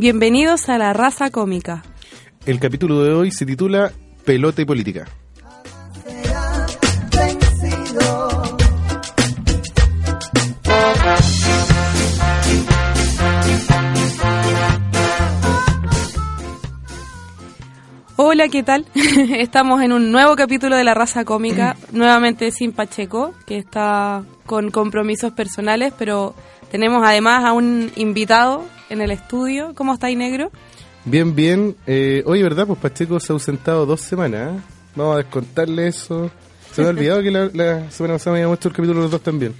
Bienvenidos a la raza cómica. El capítulo de hoy se titula Pelota y Política. Hola, ¿qué tal? Estamos en un nuevo capítulo de La Raza Cómica, nuevamente sin Pacheco, que está con compromisos personales, pero tenemos además a un invitado en el estudio. ¿Cómo estáis, negro? Bien, bien. Eh, hoy, ¿verdad? Pues Pacheco se ha ausentado dos semanas. ¿eh? Vamos a descontarle eso. Se me ha olvidado que la, la semana pasada me habíamos hecho el capítulo los dos también.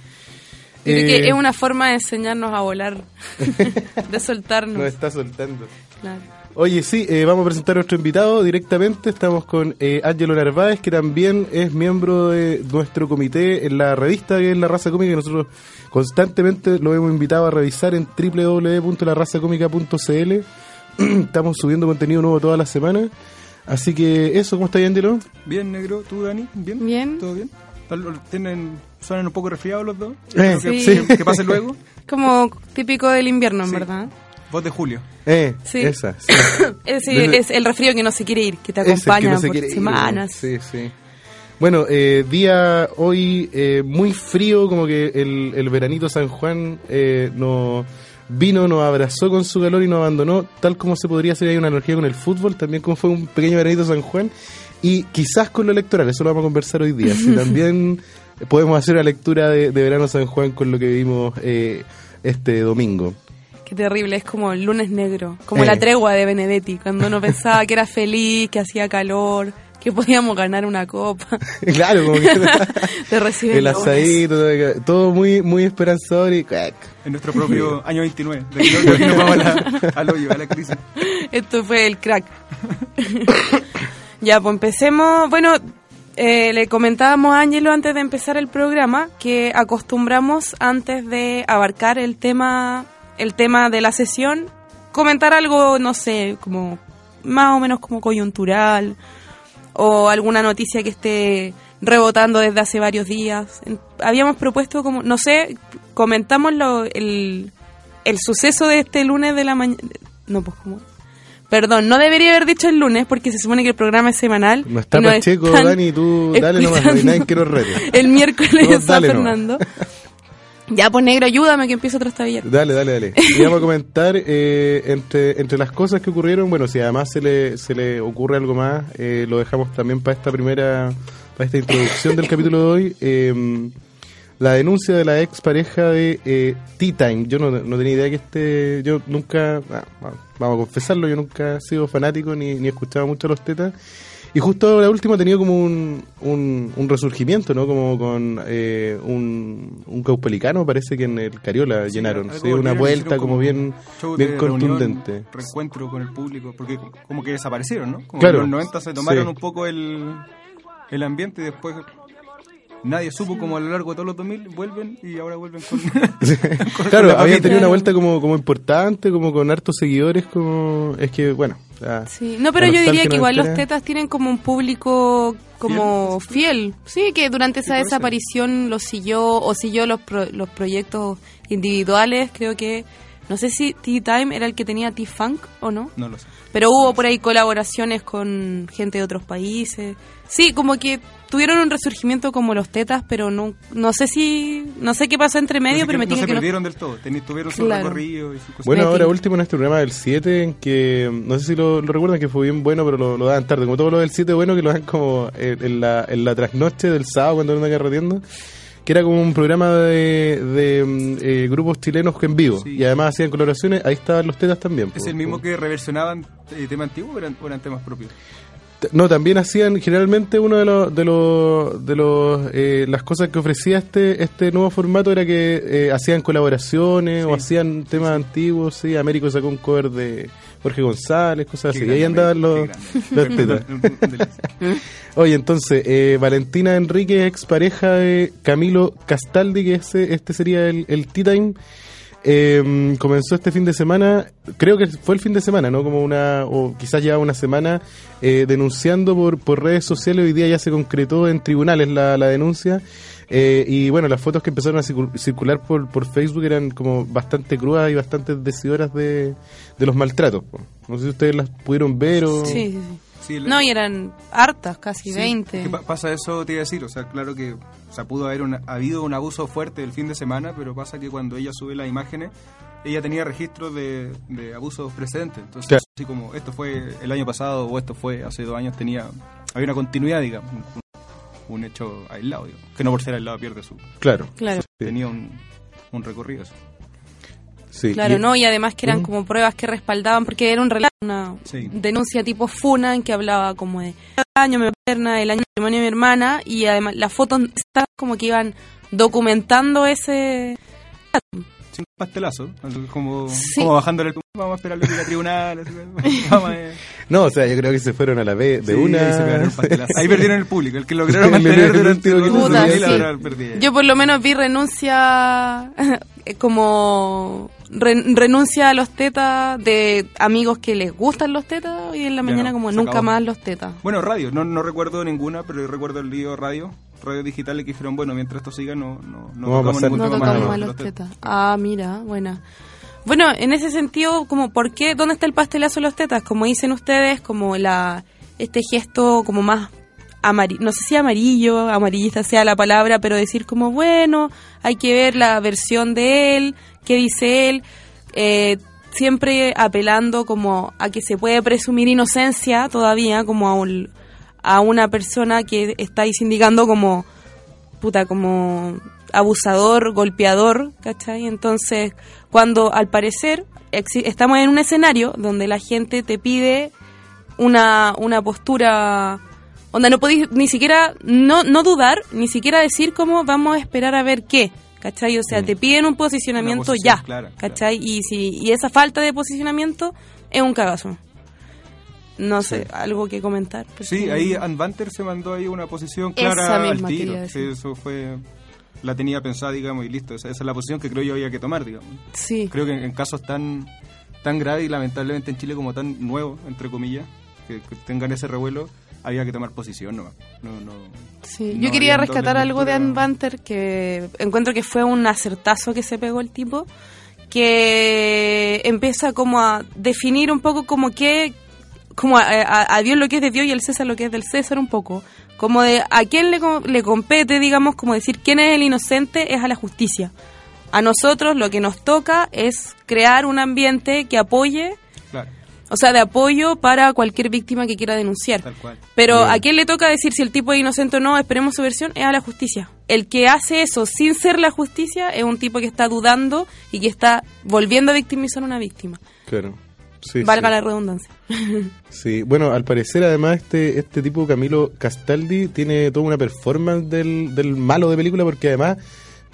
Creo que Eh, es una forma de enseñarnos a volar, de soltarnos. Nos está soltando. Claro. Oye, sí, eh, vamos a presentar a nuestro invitado directamente. Estamos con eh, Ángelo Narváez, que también es miembro de nuestro comité en la revista que es La Raza Cómica, que nosotros constantemente lo hemos invitado a revisar en www.larrazacómica.cl. Estamos subiendo contenido nuevo todas las semanas. Así que eso, ¿cómo está Ángelo? Bien, negro. ¿Tú, Dani? ¿Bien? Bien. ¿Todo bien? ¿Tienen, ¿Suenan un poco resfriados los dos? Eh, que, sí. que- que pase luego. Como típico del invierno, en Sí. verdad. Voz de Julio. Eh, Sí. esa. sí. Es, sí, Desde- es el resfrío que no se quiere ir, que te Es el que acompaña no se por ir, semanas. Sí, sí. Bueno, eh, día hoy eh, muy frío, como que el, el veranito San Juan eh, nos vino, nos abrazó con su calor y nos abandonó, tal como se podría hacer ahí una analogía con el fútbol, también como fue un pequeño veranito San Juan, y quizás con lo electoral, eso lo vamos a conversar hoy día. Si también podemos hacer una lectura de, de verano San Juan con lo que vimos eh, este domingo. Qué terrible, es como el lunes negro, como Eh. la tregua de Benedetti, cuando uno pensaba que era feliz, que hacía calor, que podíamos ganar una copa. claro, como que Te reciben el asadito, todo, todo muy, muy esperanzador y... En nuestro propio año 29. De que no- nos vamos a la- al hoyo, a la crisis. Esto fue el crack. ya, pues empecemos. Bueno, eh, le comentábamos a Ángelo antes de empezar el programa que acostumbramos antes de abarcar el tema, el tema de la sesión, comentar algo, no sé, como más o menos como coyuntural o alguna noticia que esté rebotando desde hace varios días. Habíamos propuesto como, no sé, comentamos lo, el, el suceso de este lunes de la mañana. No, pues como... Perdón, no debería haber dicho el lunes porque se supone que el programa es semanal. No está Pacheco, Dani, tú dale nomás, no hay nadie que nos rete. El miércoles está nomás. Ya, pues negro, ayúdame que empiezo otra tablilla. Dale, dale, dale. Y vamos a comentar eh, entre, entre las cosas que ocurrieron, bueno, si además se le, se le ocurre algo más, eh, lo dejamos también para esta primera, para esta introducción del capítulo de hoy. eh, la denuncia de la ex pareja de eh, Tea Time. Yo no, no tenía idea que este. Yo nunca. ah, vamos a confesarlo, yo nunca he sido fanático ni, ni he escuchado mucho a los tetas. Y justo la última ha tenido como un, un, un resurgimiento, ¿no? Como con eh, un, un caupelicano, parece que en el Cariola llenaron. Sí, una vuelta como bien, bien de reunión, contundente. reencuentro con el público, porque como que desaparecieron, ¿no? Como Claro, que en los 90 se tomaron sí. un poco el, el ambiente y después nadie supo como a lo largo de todos los 2000 vuelven y ahora vuelven con... con Claro, la había tenido una vuelta como, como importante, como con hartos seguidores, como... Es que, bueno... Sí, no, pero yo diría que igual los tetas tienen como un público como fiel. Sí, que durante esa desaparición los siguió o siguió los, pro- los proyectos individuales. Creo que, no sé si T-Time era el que tenía T-Funk o no. No lo sé. Pero hubo por ahí colaboraciones con gente de otros países. Sí, como que tuvieron un resurgimiento como los tetas, pero no no sé si no sé qué pasó entre medio, Así pero que me no tiene se que no- perdieron del todo, Teni- tuvieron su recorrido y su cosa. Bueno, ahora último en este programa del 7, en que no sé si lo, lo recuerdan, que fue bien bueno, pero lo, lo daban tarde. Como todo lo del 7 bueno, que lo dan como eh, en, la, en la trasnoche del sábado cuando andan carreteando, que era como un programa de, de mm, eh, grupos chilenos en vivo. Sí. Y además hacían colaboraciones, ahí estaban los tetas también. ¿Es el mismo que reversionaban eh, tema antiguo o eran, o eran temas propios? No, también hacían generalmente uno de los de los de los eh, las cosas que ofrecía este este nuevo formato era que eh, hacían colaboraciones o hacían temas antiguos, sí, Américo sacó un cover de Jorge González, cosas Qué así. Y ahí andaban los, tetas. Oye, entonces, eh, Valentina Enrique, ex pareja de Camilo Castaldi, que ese, este sería el, el Tea Time, eh, comenzó este fin de semana, creo que fue el fin de semana, ¿no? Como una, o quizás ya una semana, eh, denunciando por, por redes sociales, hoy día ya se concretó en tribunales la, la denuncia, Eh, y bueno, las fotos que empezaron a circul- circular por, por Facebook eran como bastante crudas y bastante decidoras de, de los maltratos. po. No sé si ustedes las pudieron ver o... Sí, sí, sí. Sí, el- No, y eran hartas, casi Sí, 20. es que pa- pasa eso, te iba a decir. O sea, claro que o sea, pudo haber una- habido un abuso fuerte el fin de semana, pero pasa que cuando ella sube las imágenes, ella tenía registros de, de abusos precedentes. Entonces, Claro. así como esto fue el año pasado o esto fue hace dos años, tenía había una continuidad, digamos, un, un hecho aislado, digamos, que no por ser aislado pierde su. Claro. Claro. Tenía un, un recorrido. eso. Sí. Claro, Y- ¿no? Y además que eran como pruebas que respaldaban, porque era un relato, una Sí. denuncia tipo FUNA en que hablaba como de el año me pierna, el año de matrimonio de mi hermana, y además las fotos estaban como que iban documentando ese... Sin pastelazo, como, Sí. como bajándole el vamos a esperar a tribunal, así, vamos a- No, o sea, yo creo que se fueron a la vez de Sí, una... ahí se. Ahí perdieron el público, el que lograron El mantener durante el Puta, sí. la. Yo por lo menos vi renuncia como re- renuncia a los tetas de amigos que les gustan los tetas y en la mañana no, como nunca acabó. más los tetas. Bueno, radio, no, no recuerdo ninguna, pero recuerdo el lío radio, radio digital, que dijeron, bueno, mientras esto siga, no, no, no, No tocamos ningún No tema tocamos más más de los los tetas. tetas. Ah, mira, buena. Bueno, en ese sentido, como ¿por qué? ¿Dónde está el pastelazo de los tetas? Como dicen ustedes, como la este gesto como más amarillo, no sé si amarillo, amarillista sea la palabra, pero decir como, bueno, hay que ver la versión de él, qué dice él, eh, siempre apelando como a que se puede presumir inocencia todavía, como a, un, a una persona que estáis indicando como puta, como abusador, golpeador, ¿cachai? Entonces, cuando al parecer estamos en un escenario donde la gente te pide una, una postura, onda, no podéis ni siquiera, no, no dudar, ni siquiera decir cómo vamos a esperar a ver qué, ¿cachai? O sea, te piden un posicionamiento ya, clara, ¿cachai? Y, si, y esa falta de posicionamiento es un cagazo. No sé, algo que comentar. Sí, ahí Ann Banter se mandó ahí una posición clara al tiro. eso fue, la tenía pensada, digamos, y listo. Esa, esa es la posición que creo yo había que tomar, digamos. Sí. Creo que en, en casos tan tan graves y lamentablemente en Chile como tan nuevos, entre comillas, que, que tengan ese revuelo, había que tomar posición nomás. No, no, Sí, no yo quería rescatar algo de. Ann Banter que encuentro que fue un acertazo que se pegó el tipo, que empieza como a definir un poco como que, como a, a- a Dios lo que es de Dios y al César lo que es del César un poco, como de a quién le, le compete, digamos, como decir quién es el inocente es a la justicia. A nosotros lo que nos toca es crear un ambiente que apoye, o sea, de apoyo para cualquier víctima que quiera denunciar. tal cual. Pero Bien. a quién le toca decir si el tipo es inocente o no, esperemos su versión, es a la justicia. El que hace eso sin ser la justicia es un tipo que está dudando y que está volviendo a victimizar a una víctima. Claro. Sí, Valga sí. la redundancia. Sí, bueno, al parecer además este este tipo Camilo Castaldi tiene toda una performance del, del malo de película porque además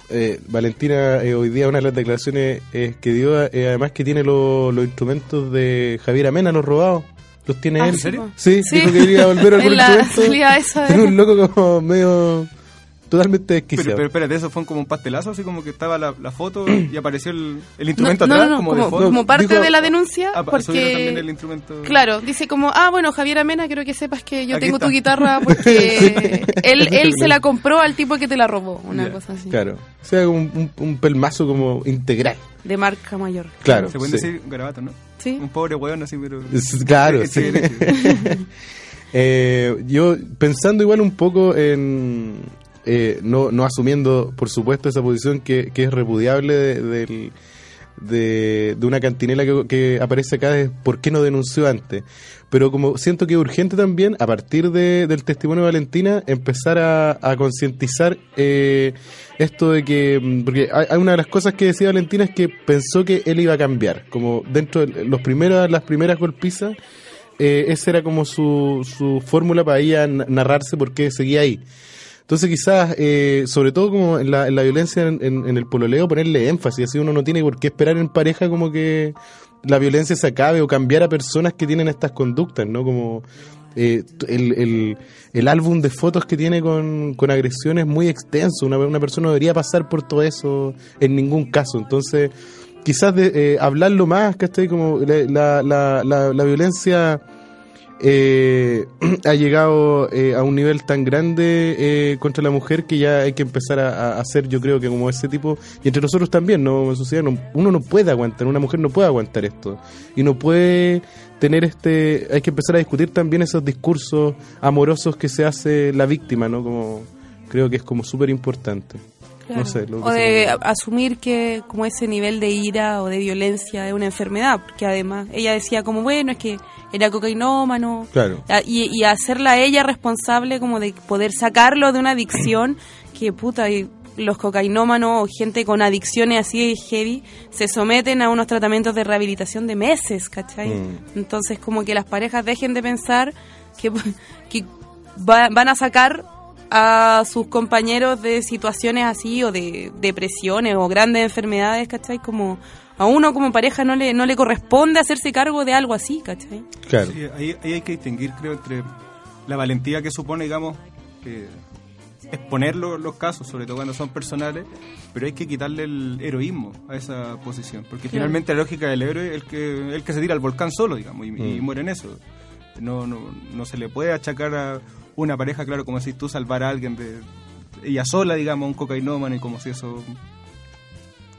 eh, Valentina eh, hoy día una de las declaraciones eh, que dio eh, además que tiene lo- los instrumentos de Javier Amena los robados los tiene Ah, él ¿en serio? sí, Sí. dijo que iba a volver a esa de- es un loco como medio totalmente Pero, desquiciado pero espérate, eso fue como un pastelazo, así como que estaba la, la foto y apareció el, el instrumento no, atrás, no, no, como, como, de fondo. como parte de la denuncia, Ah, también el porque... instrumento. Claro, dice como, ah, bueno, Javier Amena, quiero que sepas que yo Aquí tengo tu guitarra porque él, él se la compró al tipo que te la robó, una cosa así, claro o sea como un, un, un pelmazo como integral de marca mayor. claro Se pueden sí. decir garabatos, ¿no? Sí. Un pobre weón así, pero... Claro sí. Eh, yo pensando igual un poco en eh, no, no asumiendo por supuesto esa posición que, es repudiable de, de, de una cantinela que, aparece acá de por qué no denunció antes pero como siento que es urgente también a partir de- del testimonio de Valentina empezar a, a concientizar eh, esto de que mm, porque hay, una de las cosas que decía Valentina es que pensó que él iba a cambiar como dentro de los primeros las primeras golpizas eh, esa era como su, su fórmula para ella na- narrarse por qué seguía ahí. Entonces quizás, eh, sobre todo como en la, en la violencia en, en- en el pololeo, ponerle énfasis, así uno no tiene por qué esperar en pareja como que la violencia se acabe o cambiar a personas que tienen estas conductas, ¿no? Como eh, el, el, el álbum de fotos que tiene con, con agresiones es muy extenso, una, una persona no debería pasar por todo eso en ningún caso, entonces quizás de, eh, hablarlo más, ¿cachai? Como la, la, la, la violencia eh, ha llegado eh, a un nivel tan grande eh, contra la mujer que ya hay que empezar a, a, hacer, yo creo que como ese tipo, y entre nosotros también, ¿no? En sociedad, no, uno no puede aguantar, una mujer no puede aguantar esto. Y no puede tener este, hay que empezar a discutir también esos discursos amorosos que se hace la víctima, ¿no? Como, creo que es como súper importante. Claro. No sé, o de asumir que como ese nivel de ira o de violencia es una enfermedad, porque además ella decía como, bueno, es que era cocainómano. Claro. Y, y hacerla a ella responsable como de poder sacarlo de una adicción que puta, y los cocainómanos o gente con adicciones así heavy se someten a unos tratamientos de rehabilitación de meses, ¿cachai? Mm. Entonces como que las parejas dejen de pensar que, que va, van a sacar a sus compañeros de situaciones así o de depresiones o grandes enfermedades, ¿cachai? Como a uno como pareja no le, no le corresponde hacerse cargo de algo así, ¿cachai? Claro. Sí, ahí, ahí, hay que distinguir, creo, entre la valentía que supone, digamos, eh, exponer los, los, casos, sobre todo cuando son personales, pero hay que quitarle el heroísmo a esa posición, porque claro. finalmente la lógica del héroe es el que, el que se tira al volcán solo, digamos, y, mm. y muere en eso. No, no, no se le puede achacar a una pareja, claro, como decís tú, salvar a alguien de ella sola, digamos, un cocainómano y como si eso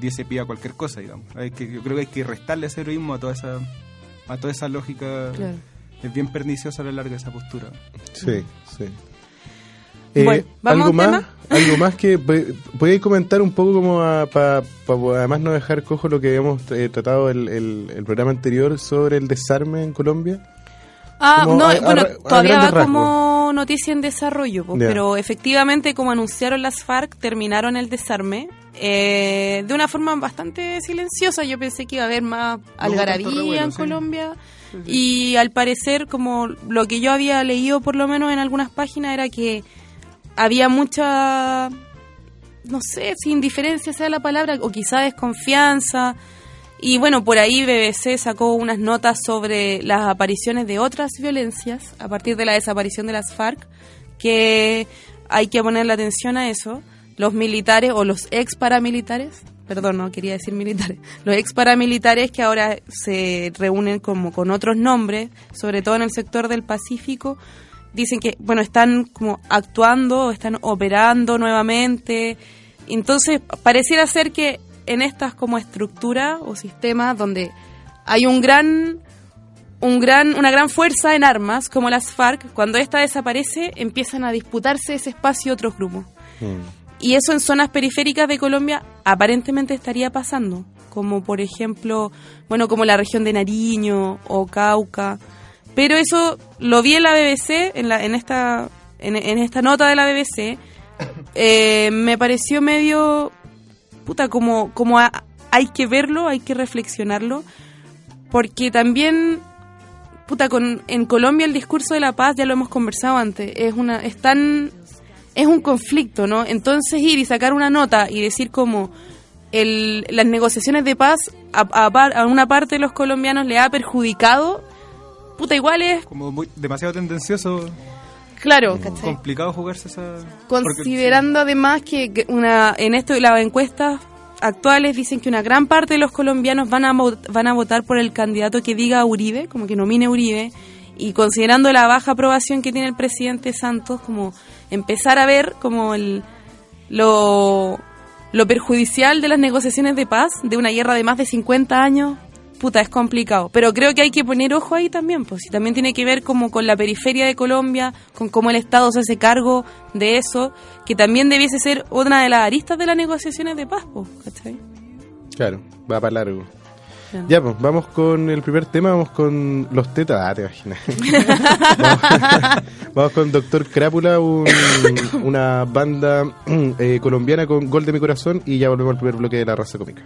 diese pie a cualquier cosa, digamos. Hay que, yo creo que hay que restarle ese heroísmo a toda esa, a toda esa lógica. Claro. Es bien perniciosa a la larga esa postura. Sí, sí. Eh, bueno, ¿Algo más? Tema? ¿Algo más que podéis comentar un poco como para pa, además no dejar cojo lo que habíamos eh, tratado el, el, el programa anterior sobre el desarme en Colombia? Ah, como no, a, bueno, a, todavía va como noticia en desarrollo, pues, yeah. pero efectivamente, como anunciaron las FARC, terminaron el desarme eh, de una forma bastante silenciosa. Yo pensé que iba a haber más algarabía bueno, en sí. Colombia. Y al parecer, como lo que yo había leído, por lo menos en algunas páginas, era que había mucha, no sé si indiferencia sea la palabra, o quizá desconfianza y bueno, por ahí BBC sacó unas notas sobre las apariciones de otras violencias a partir de la desaparición de las FARC, que hay que ponerle atención a eso. Los militares o los ex paramilitares, perdón, no quería decir militares, los ex paramilitares que ahora se reúnen como con otros nombres, sobre todo en el sector del Pacífico, dicen que, bueno, están como actuando, están operando nuevamente. Entonces, pareciera ser que en estas como estructuras o sistemas donde hay un gran un gran, una gran fuerza en armas como las FARC, cuando esta desaparece empiezan a disputarse ese espacio otros grupos. Mm. Y eso en zonas periféricas de Colombia aparentemente estaría pasando, como por ejemplo, bueno, como la región de Nariño o Cauca. Pero eso lo vi en la BBC, en, la, en, esta, en, en esta nota de la BBC, eh, me pareció medio puta, como, como a, hay que verlo, hay que reflexionarlo, porque también, puta, con, en Colombia el discurso de la paz, ya lo hemos conversado antes, es una, es tan, es un conflicto, ¿no? Entonces ir y sacar una nota y decir como el, las negociaciones de paz a, a, a una parte de los colombianos le ha perjudicado, puta, igual es... Como muy, demasiado tendencioso. Claro, ¿cachai? complicado jugarse esa. Considerando Porque, además que una en esto las encuestas actuales dicen que una gran parte de los colombianos van a van a votar por el candidato que diga Uribe, como que nomine Uribe, y considerando la baja aprobación que tiene el presidente Santos, como empezar a ver como el lo lo perjudicial de las negociaciones de paz de una guerra de más de 50 años puta, es complicado. Pero creo que hay que poner ojo ahí también, pues si también tiene que ver como con la periferia de Colombia, con cómo el Estado se hace cargo de eso, que también debiese ser una de las aristas de las negociaciones de paz, pues, ¿cachai? Claro, va para largo. Ya. ya, pues, vamos con el primer tema, vamos con los tetas, ah, te imaginas. vamos, vamos, con Doctor Crápula, un, una banda eh, colombiana con Gol de mi corazón, y ya volvemos al primer bloque de la raza cómica.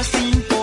Es lo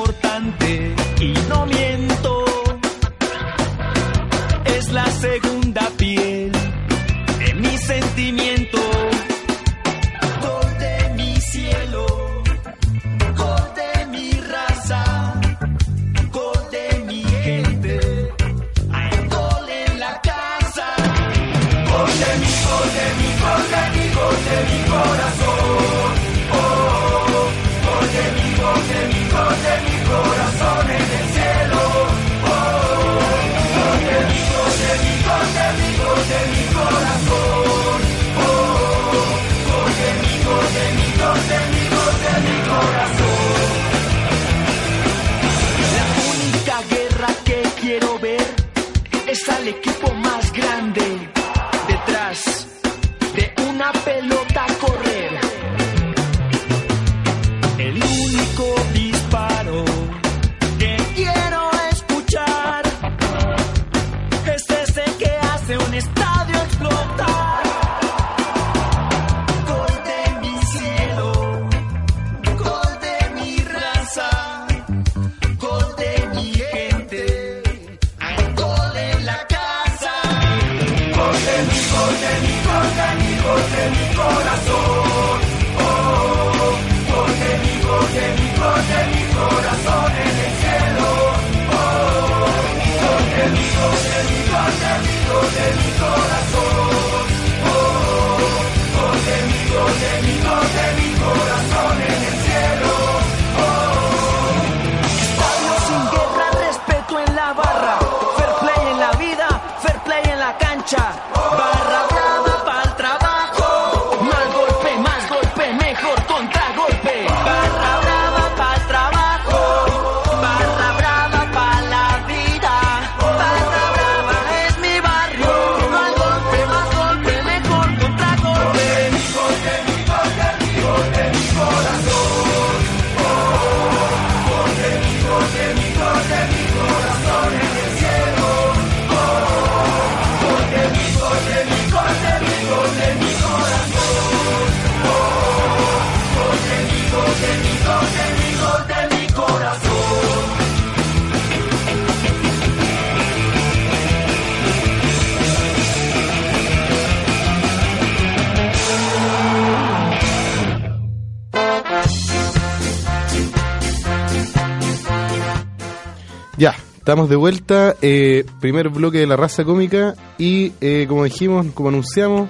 estamos de vuelta. eh, primer bloque de la raza cómica. Y eh, como dijimos, como anunciamos,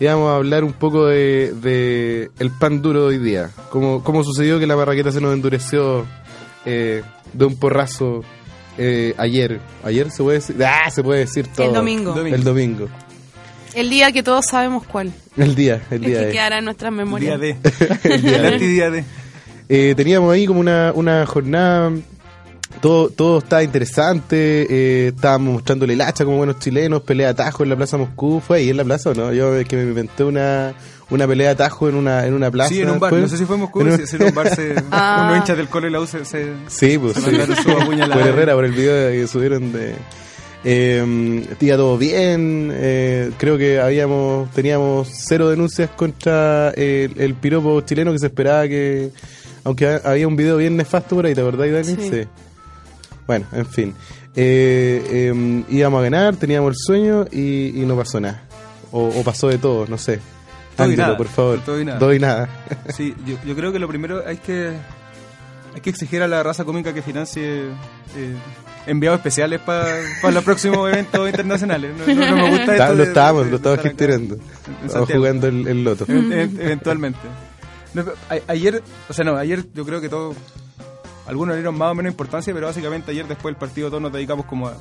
íbamos a hablar un poco de, de el pan duro de hoy día. Cómo, cómo sucedió que la barraqueta se nos endureció eh, de un porrazo eh, ayer. ¿Ayer se puede decir? ¡Ah! Se puede decir todo. El domingo. El domingo. El día que todos sabemos cuál. El día, el El día. que de- quedará en nuestras memorias. Día D. el día El de-. Eh, teníamos ahí como una, una jornada, todo, todo estaba interesante, eh, estábamos mostrándole el hacha como buenos chilenos, pelea de atajo en la Plaza Moscú, ¿fue ahí en la plaza o no? Yo es que me inventé una, una pelea de atajo en una, en una plaza. Sí, en un bar. después. No sé si fue en Moscú, En un- si, si en un bar se, Ah. unos hinchas del cole la U se, se- Sí, pues se sí. su por Herrera, por el video que subieron de... Eh, iba todo bien, eh, creo que habíamos teníamos cero denuncias contra el, el piropo chileno que se esperaba que... Aunque ha- había un video bien nefasto por ahí, ¿te acordás, Dani? Sí. Bueno, en fin. Eh, eh, íbamos a ganar, teníamos el sueño y, y no pasó nada. O, o pasó de todo, no sé. Todo y nada. por favor. Todo y nada. Todo y nada. Sí, yo, yo creo que lo primero hay que hay que exigir a la raza cómica que financie eh, enviados especiales para los próximos eventos internacionales. No, no- no me gusta esto lo estábamos, lo estábamos gestionando. Santiago. jugando el, el loto. Even- even- eventualmente. No, pero a- ayer, o sea, no, ayer yo creo que todos, algunos le dieron más o menos importancia, pero básicamente ayer después del partido todos nos dedicamos como a,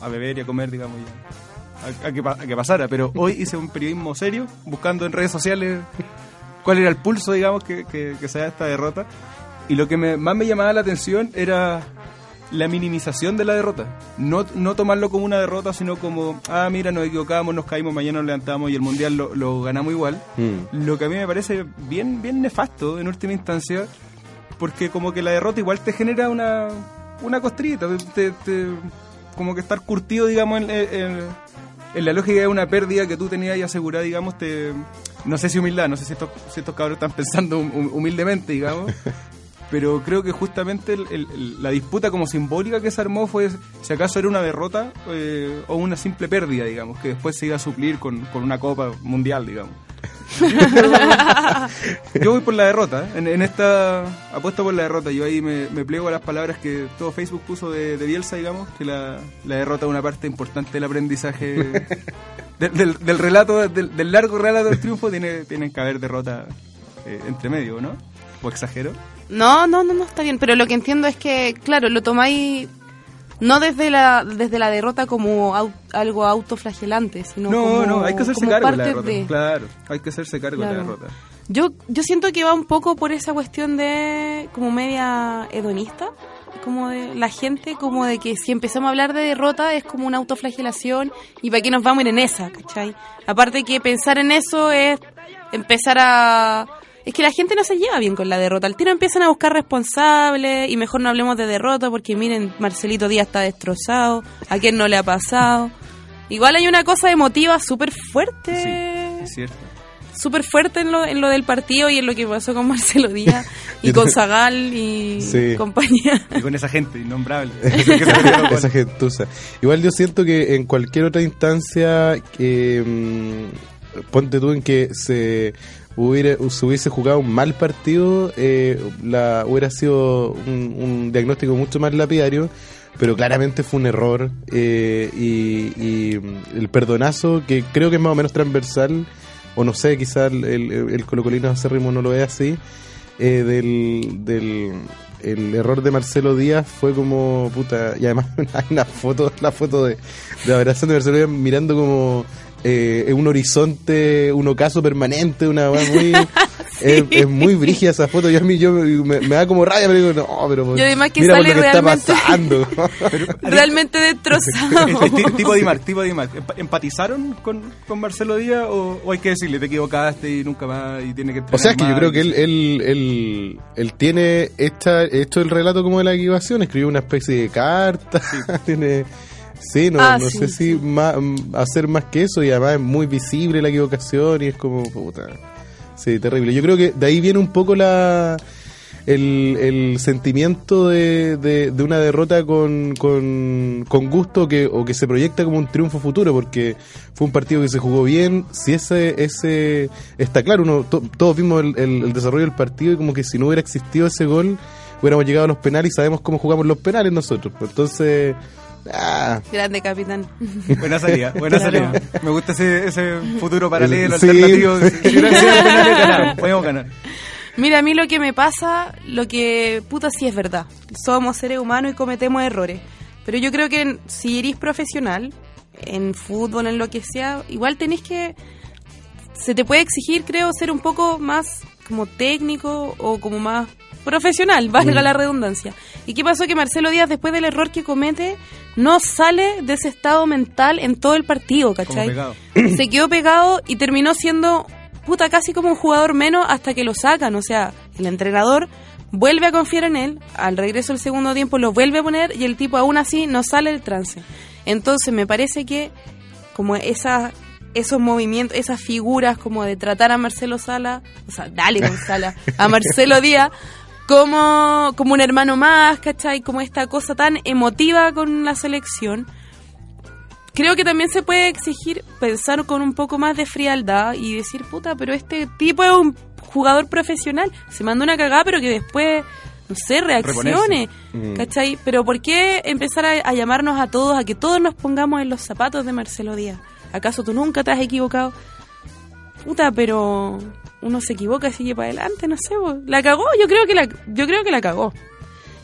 a beber y a comer, digamos, ya, a, a que, a que pasara. Pero hoy hice un periodismo serio, buscando en redes sociales cuál era el pulso, digamos, que, que, que se da esta derrota. Y lo que me- más me llamaba la atención era la minimización de la derrota. No, no tomarlo como una derrota, sino como, ah, mira, nos equivocamos, nos caímos, mañana nos levantamos y el mundial lo, lo ganamos igual. Mm. Lo que a mí me parece bien, bien nefasto en última instancia, porque como que la derrota igual te genera una, una costrita, te- te- como que estar curtido, digamos, en, en- en la lógica de una pérdida que tú tenías ahí asegurada, digamos, te, no sé si humildad, no sé si estos, si estos cabros están pensando hum- hum- humildemente, digamos, pero creo que justamente el- el- el- la disputa como simbólica que se armó fue si acaso era una derrota eh, o una simple pérdida, digamos, que después se iba a suplir con, con una copa mundial, digamos. Yo voy por la derrota, ¿eh? en, en esta apuesto por la derrota. Yo ahí me, me pliego a las palabras que todo Facebook puso de, de Bielsa, digamos, que la, la derrota es una parte importante del aprendizaje, del, del- del relato, del, del largo relato del triunfo, tiene, tienen que haber derrota eh, entre medio, ¿no? ¿O exagero? No, no, no, no, está bien. Pero lo que entiendo es que, claro, lo tomáis No desde la desde la derrota como au- algo autoflagelante, sino No, como, no, hay que hacerse cargo de la derrota. de- Claro, hay que hacerse cargo de la derrota. Yo, yo siento que va un poco por esa cuestión de como media hedonista, como de la gente, como de que si empezamos a hablar de derrota es como una autoflagelación y para qué nos vamos a ir en esa, ¿cachai? Aparte que pensar en eso es empezar a... Es que la gente no se lleva bien con la derrota. Al tiro empiezan a buscar responsables y mejor no hablemos de derrota porque miren, Marcelito Díaz está destrozado, a quién no le ha pasado. Igual hay una cosa emotiva súper fuerte Sí, es cierto. súper fuerte en lo, en lo del partido y en lo que pasó con Marcelo Díaz y con Zagal y Sí. compañía. Y con esa gente innombrable. Esa gentuza. Igual yo siento que en cualquier otra instancia, que mm, ponte tú en que se hubiera, se hubiese jugado un mal partido, eh, la, hubiera sido un, un diagnóstico mucho más lapidario. Pero claramente fue un error eh, y, el perdonazo, que creo que es más o menos transversal, o no sé, quizás el, el, el colocolino acérrimo no lo ve así, eh, del, del el error de Marcelo Díaz fue como puta y además hay una foto la foto de, de de Marcelo Díaz mirando como eh, un horizonte un ocaso permanente una muy es, es muy brígida esa foto yo a mí yo me, me da como rabia pero digo no pero Y además que mira sale lo que realmente- está pasando Realmente destrozado. El ti- tipo de Dimar, tipo de Dimar. Empa- ¿Empatizaron con, con Marcelo Díaz o, o hay que decirle te equivocaste y nunca más y tiene que O sea, es que yo creo que él, él, él, él tiene esta, esto el relato como de la equivocación, escribió una especie de carta, tiene... Sí, no, Ah, no sí, sé si más, mm, hacer más que eso y además es muy visible la equivocación y es como, puta, sí, terrible. Yo creo que de ahí viene un poco la el, el sentimiento de, de, de una derrota con, con, con gusto que, o que se proyecta como un triunfo futuro, porque fue un partido que se jugó bien. Si ese, ese está claro, uno, to- todos vimos el, el- el desarrollo del partido y como que si no hubiera existido ese gol, hubiéramos llegado a los penales y sabemos cómo jugamos los penales nosotros. Entonces, ah, Grande capitán. Buena salida, buena Claro. salida. Me gusta ese, ese futuro paralelo, Sí. alternativo. Podemos ganar. Mira, a mí lo que me pasa, lo que puta sí es verdad. Somos seres humanos y cometemos errores. Pero yo creo que en- si eres profesional, en fútbol, en lo que sea, igual tenés que... Se te puede exigir, creo, ser un poco más como técnico o como más profesional, valga Mm. la redundancia. ¿Y qué pasó? Que Marcelo Díaz, después del error que comete, no sale de ese estado mental en todo el partido, ¿cachai? se quedó pegado y terminó siendo puta casi como un jugador menos hasta que lo sacan. O sea, el entrenador vuelve a confiar en él, al regreso del segundo tiempo lo vuelve a poner y el tipo aún así no sale del trance. Entonces me parece que como esa, esos movimientos, esas figuras como de tratar a Marcelo Sala, o sea, dale con Sala, a Marcelo Díaz como, como un hermano más, ¿cachai? Como esta cosa tan emotiva con la selección creo que también se puede exigir pensar con un poco más de frialdad y decir, puta, pero este tipo es un jugador profesional, se mandó una cagada, pero que después, no sé, reaccione, Mm. ¿cachai? Pero ¿por qué empezar a, a llamarnos a todos, a que todos nos pongamos en los zapatos de Marcelo Díaz? ¿Acaso tú nunca te has equivocado? Puta, pero uno se equivoca y sigue para adelante, no sé, la cagó, yo creo que la, yo creo que la cagó.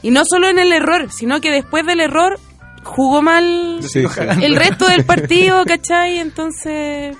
Y no solo en el error, sino que después del error jugó mal sí. el resto del partido, ¿cachai? Entonces,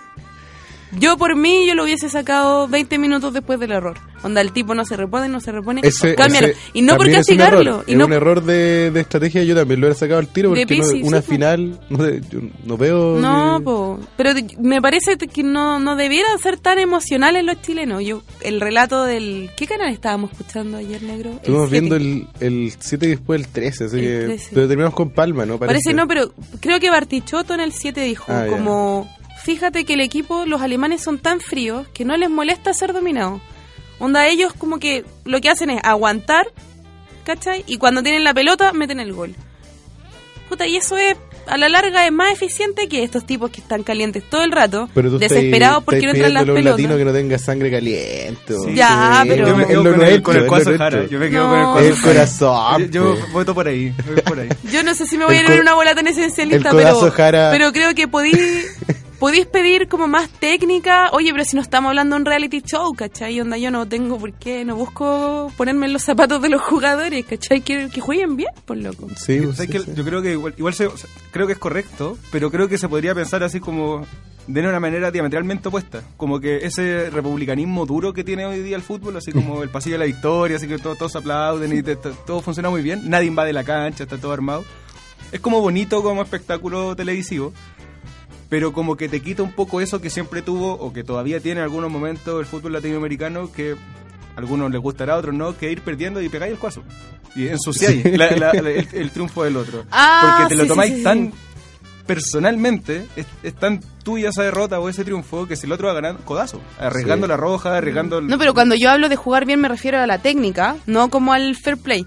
yo por mí, yo lo hubiese sacado 20 minutos después del error. Onda, el tipo no se repone, no se repone, Ese, cámbialo. ese y no por es castigarlo. error. y es no, un error de, de estrategia, yo también lo hubiera sacado al tiro porque no- una sí, final, no, yo no veo... No, que- po. pero me parece que no, no debieran ser tan emocionales los chilenos. Yo El relato del... ¿Qué canal estábamos escuchando ayer, negro? El Estuvimos siete. viendo el, el 7 y después el 13, así El que 13. pero terminamos con Palma, ¿no? Parece no, pero creo que Bartichotto en el 7 dijo Ah, como, fíjate que el equipo, los alemanes son tan fríos que no les molesta ser dominados. Onda, ellos como que lo que hacen es aguantar, ¿cachai? Y cuando tienen la pelota, meten el gol. Puta, y eso es, a la larga, es más eficiente que estos tipos que están calientes todo el rato, Pero tú desesperados estás- porque estás no entran las un latino pelotas. que no tenga sangre caliente. Sí. Ya, pero- Yo me Es quedo lo con el, con el. Jara. Yo me quedo No. con el Cuazo El Jara. corazón, Yo, voto por ahí. voy por ahí. Yo no sé si me voy El a ir en una bola tan esencialista, pero, Jara- pero creo que podí, podéis pedir como más técnica. Oye, pero si no estamos hablando de un reality show, ¿cachai? Onda, yo no tengo por qué, no busco ponerme en los zapatos de los jugadores, ¿cachai? Que, que jueguen bien, por loco. Sí, ¿Sabes sí, que sí. Yo creo que igual, igual se- o sea, creo que es correcto, pero creo que se podría pensar así como de una manera diametralmente opuesta. Como que ese republicanismo duro que tiene hoy día el fútbol, así como el pasillo de la victoria, así que todos, todos aplauden y te- te- todo funciona muy bien, nadie invade la cancha, está todo armado. Es como bonito como espectáculo televisivo, pero como que te quita un poco eso que siempre tuvo o que todavía tiene en algunos momentos el fútbol latinoamericano que a algunos les gustará, a otros no, que ir perdiendo y pegáis el cuazo. Y ensuciáis la- la- la- el, el triunfo del otro. Ah, Porque te lo sí, tomáis sí, tan personalmente, es, es tan tuya esa derrota o ese triunfo que si el otro va a ganar, codazo. Arriesgando la roja, arriesgando... el- No, pero cuando yo hablo de jugar bien me refiero a la técnica, no como al fair play.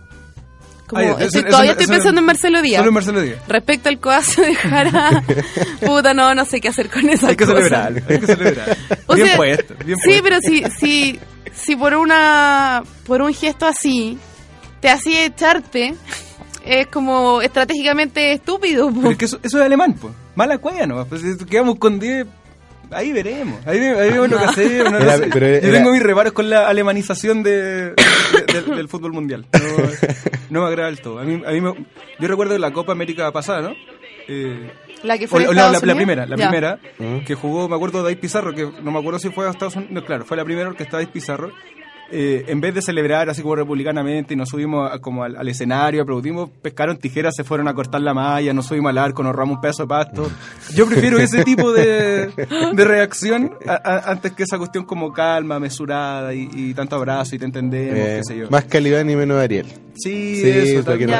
Como, Ah, eso- estoy- eso- todavía eso- estoy pensando en Marcelo Díaz. Solo en Marcelo Díaz. Respecto al codazo de Jara, puta, no, no sé qué hacer con esa Hay que cosa. celebrar, hay que celebrar. O bien sea, puesto, bien sí, puesto. pero si, si, si por una por un gesto así te hacía echarte, es como estratégicamente estúpido. po. Pero es que eso, eso es alemán, pues. Mala cueva nomás. Pues, quedamos con 10, ahí veremos. Ahí, ahí vemos lo que hacemos. no lo Era- sé. pero Yo tengo mis reparos con la alemanización de, de- del, del fútbol mundial. No, no me agrada del todo. A mí, a mí me- yo recuerdo la Copa América pasada, ¿no? Eh, La que fue o la, la Unidos. primera, la Ya. primera, Mm. que jugó, me acuerdo, David Pizarro, que no me acuerdo si fue a Estados Unidos, no, claro, fue la primera que estaba David Pizarro. Eh, en vez de celebrar así como republicanamente y nos subimos a- como al, al escenario, aplaudimos, pescaron tijeras, se fueron a cortar la malla, nos subimos al arco, nos robamos un pedazo de pasto. Yo prefiero ese tipo de, de reacción a- a- antes que esa cuestión como calma, mesurada y, y tanto abrazo y te entendemos, Eh, qué sé yo. más Calibán y menos Ariel. Sí, Sí, eso, no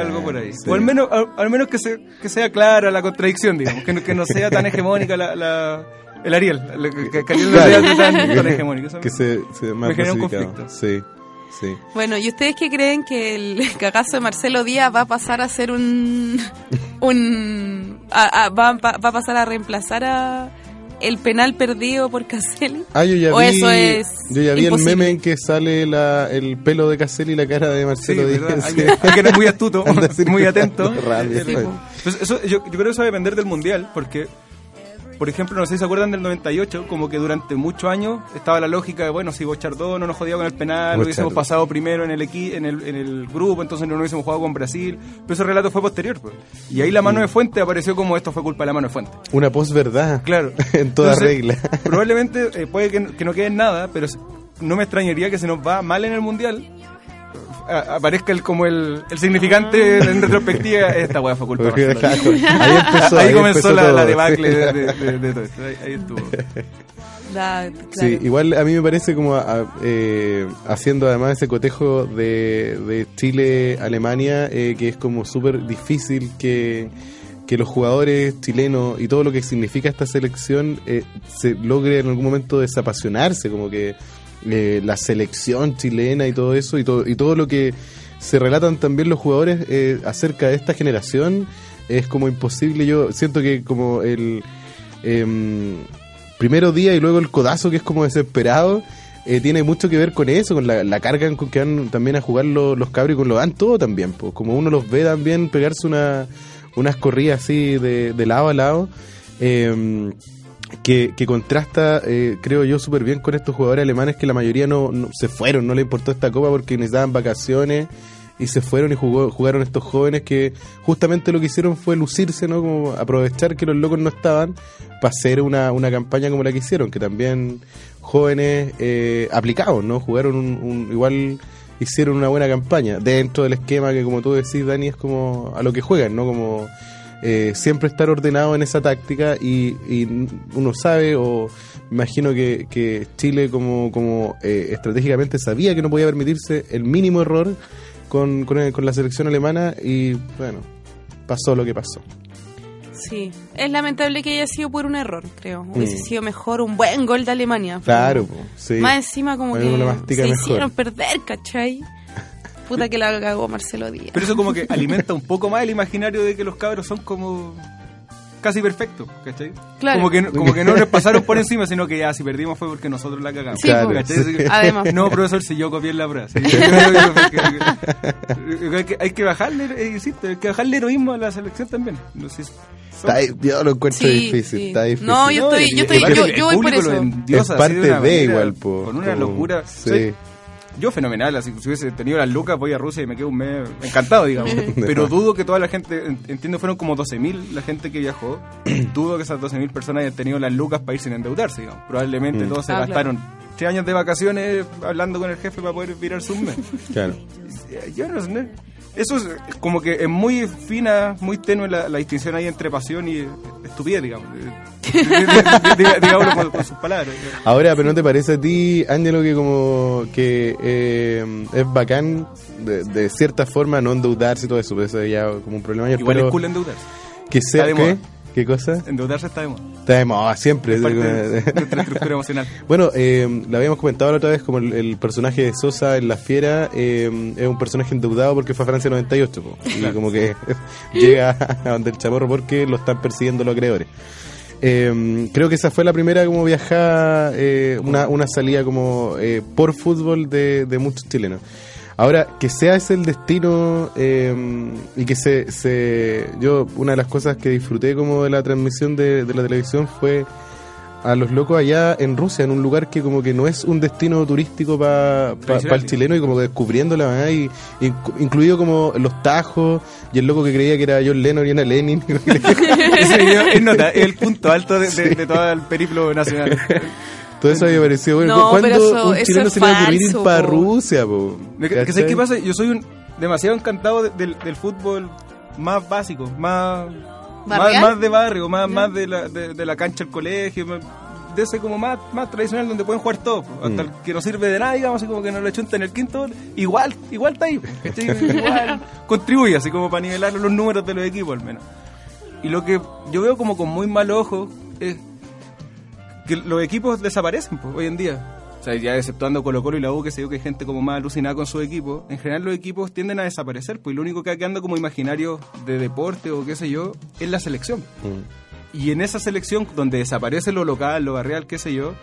algo- por ahí. Sí. O al menos, al, al menos que, se, que sea clara la contradicción, digamos, que no, que no sea tan hegemónica la, la- el Ariel, la- que, que Ariel no Claro. tan, tan hegemónico. Que se, se más me genera un conflicto. Sí, sí. Bueno, ¿y ustedes qué creen que el cagazo de Marcelo Díaz va a pasar a ser un... un a- a- va, va- va a pasar a reemplazar a el penal perdido por Caselli? Ah, yo ya ¿O vi, eso es yo ya vi el meme en que sale la, el pelo de Caselli y la cara de Sí, Marcelo ¿verdad? Díaz. Hay, que- hay que ser muy astuto, muy atento. rabia. Sí. Pues eso, yo, yo creo que eso va a depender del mundial, porque, por ejemplo, no sé si se acuerdan del 98, como que durante muchos años estaba la lógica de, bueno, si Bochardó no nos jodía con el penal, Bochardo. hubiésemos pasado primero en el, equi en, el, en el grupo, entonces no hubiésemos jugado con Brasil. Pero ese relato fue posterior, pues. Y ahí la mano de Fuente apareció como esto fue culpa de la mano de Fuente. Una posverdad. Claro. en toda Entonces, regla. Probablemente eh, puede que, no- que no quede en nada, pero no me extrañaría que se nos va mal en el mundial. Aparezca el, como el, el significante en retrospectiva, esta weá fue culpa de Porque, Marcelo. claro, ahí empezó, Ahí, ahí comenzó empezó la, todo. la debacle de, de- de- de todo esto. Ahí, ahí estuvo. Da- claro. Sí, igual a mí me parece como a- eh, haciendo además ese cotejo de, de Chile-Alemania, eh, que es como súper difícil que, que los jugadores chilenos y todo lo que significa esta selección eh, se logre en algún momento desapasionarse, como que eh, la selección chilena y todo eso y todo, y todo lo que se relatan también los jugadores eh, acerca de esta generación es como imposible. Yo siento que como el... em, primero día y luego el codazo que es como desesperado, eh, tiene mucho que ver con eso, con la, la carga con que van también a jugar los, los cabros y con lo dan todo también, pues como uno los ve también pegarse una, unas corridas así de, de lado a lado, eh, que, contrasta, eh, creo yo, súper bien con estos jugadores alemanes que la mayoría no, no- se fueron, no le importó esta copa porque necesitaban vacaciones y se fueron y jugó, jugaron estos jóvenes que justamente lo que hicieron fue lucirse, ¿no? Como aprovechar que los locos no estaban para hacer una, una campaña como la que hicieron, que también jóvenes eh, aplicados, ¿no? Jugaron un, un- igual hicieron una buena campaña dentro del esquema que como tú decís, Dani, es como a lo que juegan, ¿no? Como eh, siempre estar ordenado en esa táctica y, y uno sabe o imagino que, que Chile como, como eh, estratégicamente sabía que no podía permitirse el mínimo error con, con, el- con la selección alemana y bueno, pasó lo que pasó. Sí, es lamentable que haya sido por un error, creo. Hubiese Mm. sido mejor un buen gol de Alemania. Claro, po, sí. Más encima como que se mejor. hicieron perder, ¿cachai? Puta que la cagó Marcelo Díaz. Pero eso como que alimenta un poco más el imaginario de que los cabros son como casi perfecto, ¿cachai? Claro. Como que, como que no nos pasaron por encima, sino que ya si perdimos fue porque nosotros la cagamos. Sí, Claro, ¿cachai? sí. Además. No, profesor, si yo copié la prueba. sí. hay, que, hay que bajarle, eh, insisto, hay que bajarle heroísmo a la selección también. No sé si- Está yo lo encuentro Sí, difícil, sí. está difícil. No, yo estoy- yo estoy- yo- yo voy por eso. endiosa es parte de, de, manera, igual, po. Con una como- locura. Sí. Soy- yo fenomenal, así si hubiese tenido las lucas, voy a Rusia y me quedo un mes encantado, digamos. Pero dudo que toda la gente, en- entiendo fueron como 12.000 la gente que viajó, dudo que esas 12.000 personas hayan tenido las lucas para ir sin endeudarse, digamos. Probablemente Mm. todos se Ah, gastaron tres años de vacaciones hablando con el jefe para poder virarse un mes. Claro. Yo no sé, eso es como que es muy fina, muy tenue la, la distinción ahí entre pasión y estupidez, digamos. Digámoslo con, con sus palabras. Ahora, pero ¿no te parece a ti, Ángelo, que como que eh, es bacán de, de cierta forma no endeudarse y todo eso? Pero eso ya como un problema Igual pero es cool endeudarse. que sea ¿qué? moda. ¿Qué cosa? Endeudarse está de moda. Está de moda, siempre. Es parte de nuestra estructura emocional. Bueno, eh, lo habíamos comentado la otra vez, como el, el personaje de Sosa en La Fiera eh, es un personaje endeudado porque fue a Francia 98, po, y como que llega a donde el chamorro porque lo están persiguiendo los acreedores. Eh, creo que esa fue la primera como viajada, eh, una, una salida como eh, por fútbol de, de muchos chilenos. Ahora, que sea ese el destino eh, y que se, se... Yo, una de las cosas que disfruté como de la transmisión de, de la televisión fue a los locos allá en Rusia, en un lugar que como que no es un destino turístico para Tradicional, el chileno y como que descubriendo la verdad, y, inc- incluido como los tajos y el loco que creía que era John Lennon y era Lenin. Es el punto alto de, de- de todo el periplo nacional. Todo eso había parecido bueno. No, ¿Cuándo pero eso- un eso chileno es se le va a ocurrir ir para. Rusia, po? ¿Qué, pasa? Yo soy un demasiado encantado de- del, del fútbol más básico, más, más, de barrio, más, más de, la, de, de la cancha del colegio, más- de ese como más, más tradicional donde pueden jugar todos. po. Hasta Mm. el que no sirve de nada, digamos, así como que no le chunta en el quinto, igual, igual está ahí. Igual contribuye, así como para nivelar los números de los equipos al menos. Y lo que yo veo como con muy mal ojo es que los equipos desaparecen pues, hoy en día. O sea, ya exceptuando Colo Colo y la U, que se dio que hay gente como más alucinada con su equipo, en general los equipos tienden a desaparecer, pues y lo único que quedando como imaginario de deporte o qué sé yo, es la selección. Mm. Y en esa selección, donde desaparece lo local, lo barrial, qué sé yo,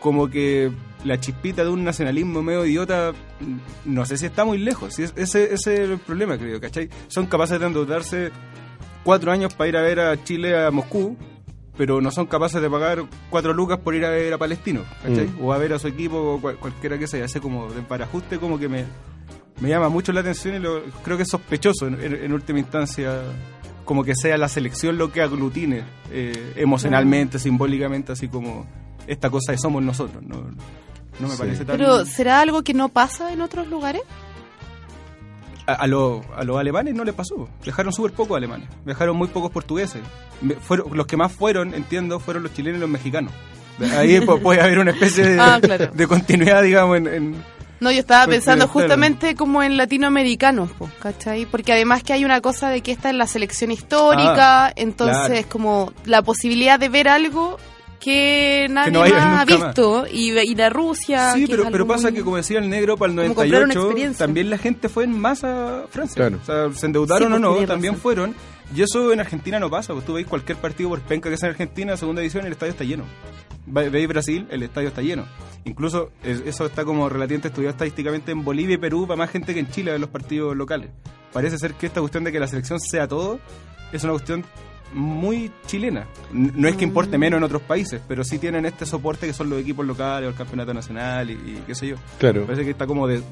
como que la chispita de un nacionalismo medio idiota, mm, no sé si está muy lejos. Si es- ese, ese es el problema, creo, ¿cachai? Son capaces de endeudarse cuatro años para ir a ver a Chile a Moscú, pero no son capaces de pagar cuatro lucas por ir a ver a Palestino, ¿cachai? Mm. O a ver a su equipo, o cual- cualquiera que sea. Ese como de parajuste como que me, me llama mucho la atención y lo, creo que es sospechoso en, en- en última instancia como que sea la selección lo que aglutine eh, emocionalmente, simbólicamente, así como esta cosa de somos nosotros. No, no me Sí. parece tan... Pero ¿será algo que no pasa en otros lugares? A, a los a los alemanes no les pasó. Viajaron súper pocos alemanes. Viajaron muy pocos portugueses. Me- Fueron, los que más fueron, entiendo, fueron los chilenos y los mexicanos. Ahí pu- puede haber una especie de, Ah, claro. de continuidad, digamos, en, en- No, yo estaba Porque, pensando claro. justamente como en latinoamericanos, po, ¿cachai? Porque además que hay una cosa de que esta es la selección histórica, entonces Ah, claro. como la posibilidad de ver algo que nadie no más ha más. visto y ve- ir a Rusia. Sí, pero, pasa muy- que, como decía el negro, para el Como comprar una 98, experiencia. también la gente fue en masa a Francia. Claro. O sea, se endeudaron Sí, o pues, no, también razón. fueron. Y eso en Argentina no pasa. Pues tú veis cualquier partido por penca que sea en Argentina, segunda edición, el estadio está lleno. Ve- Veis Brasil, el estadio está lleno. Incluso es- eso está como relativamente estudiado estadísticamente en Bolivia y Perú, para más gente que en Chile en los partidos locales. Parece ser que esta cuestión de que la selección sea todo es una cuestión muy chilena. No es que importe menos en otros países, pero sí tienen este soporte que son los equipos locales o el campeonato nacional y, y qué sé yo. Claro. Parece que está como de-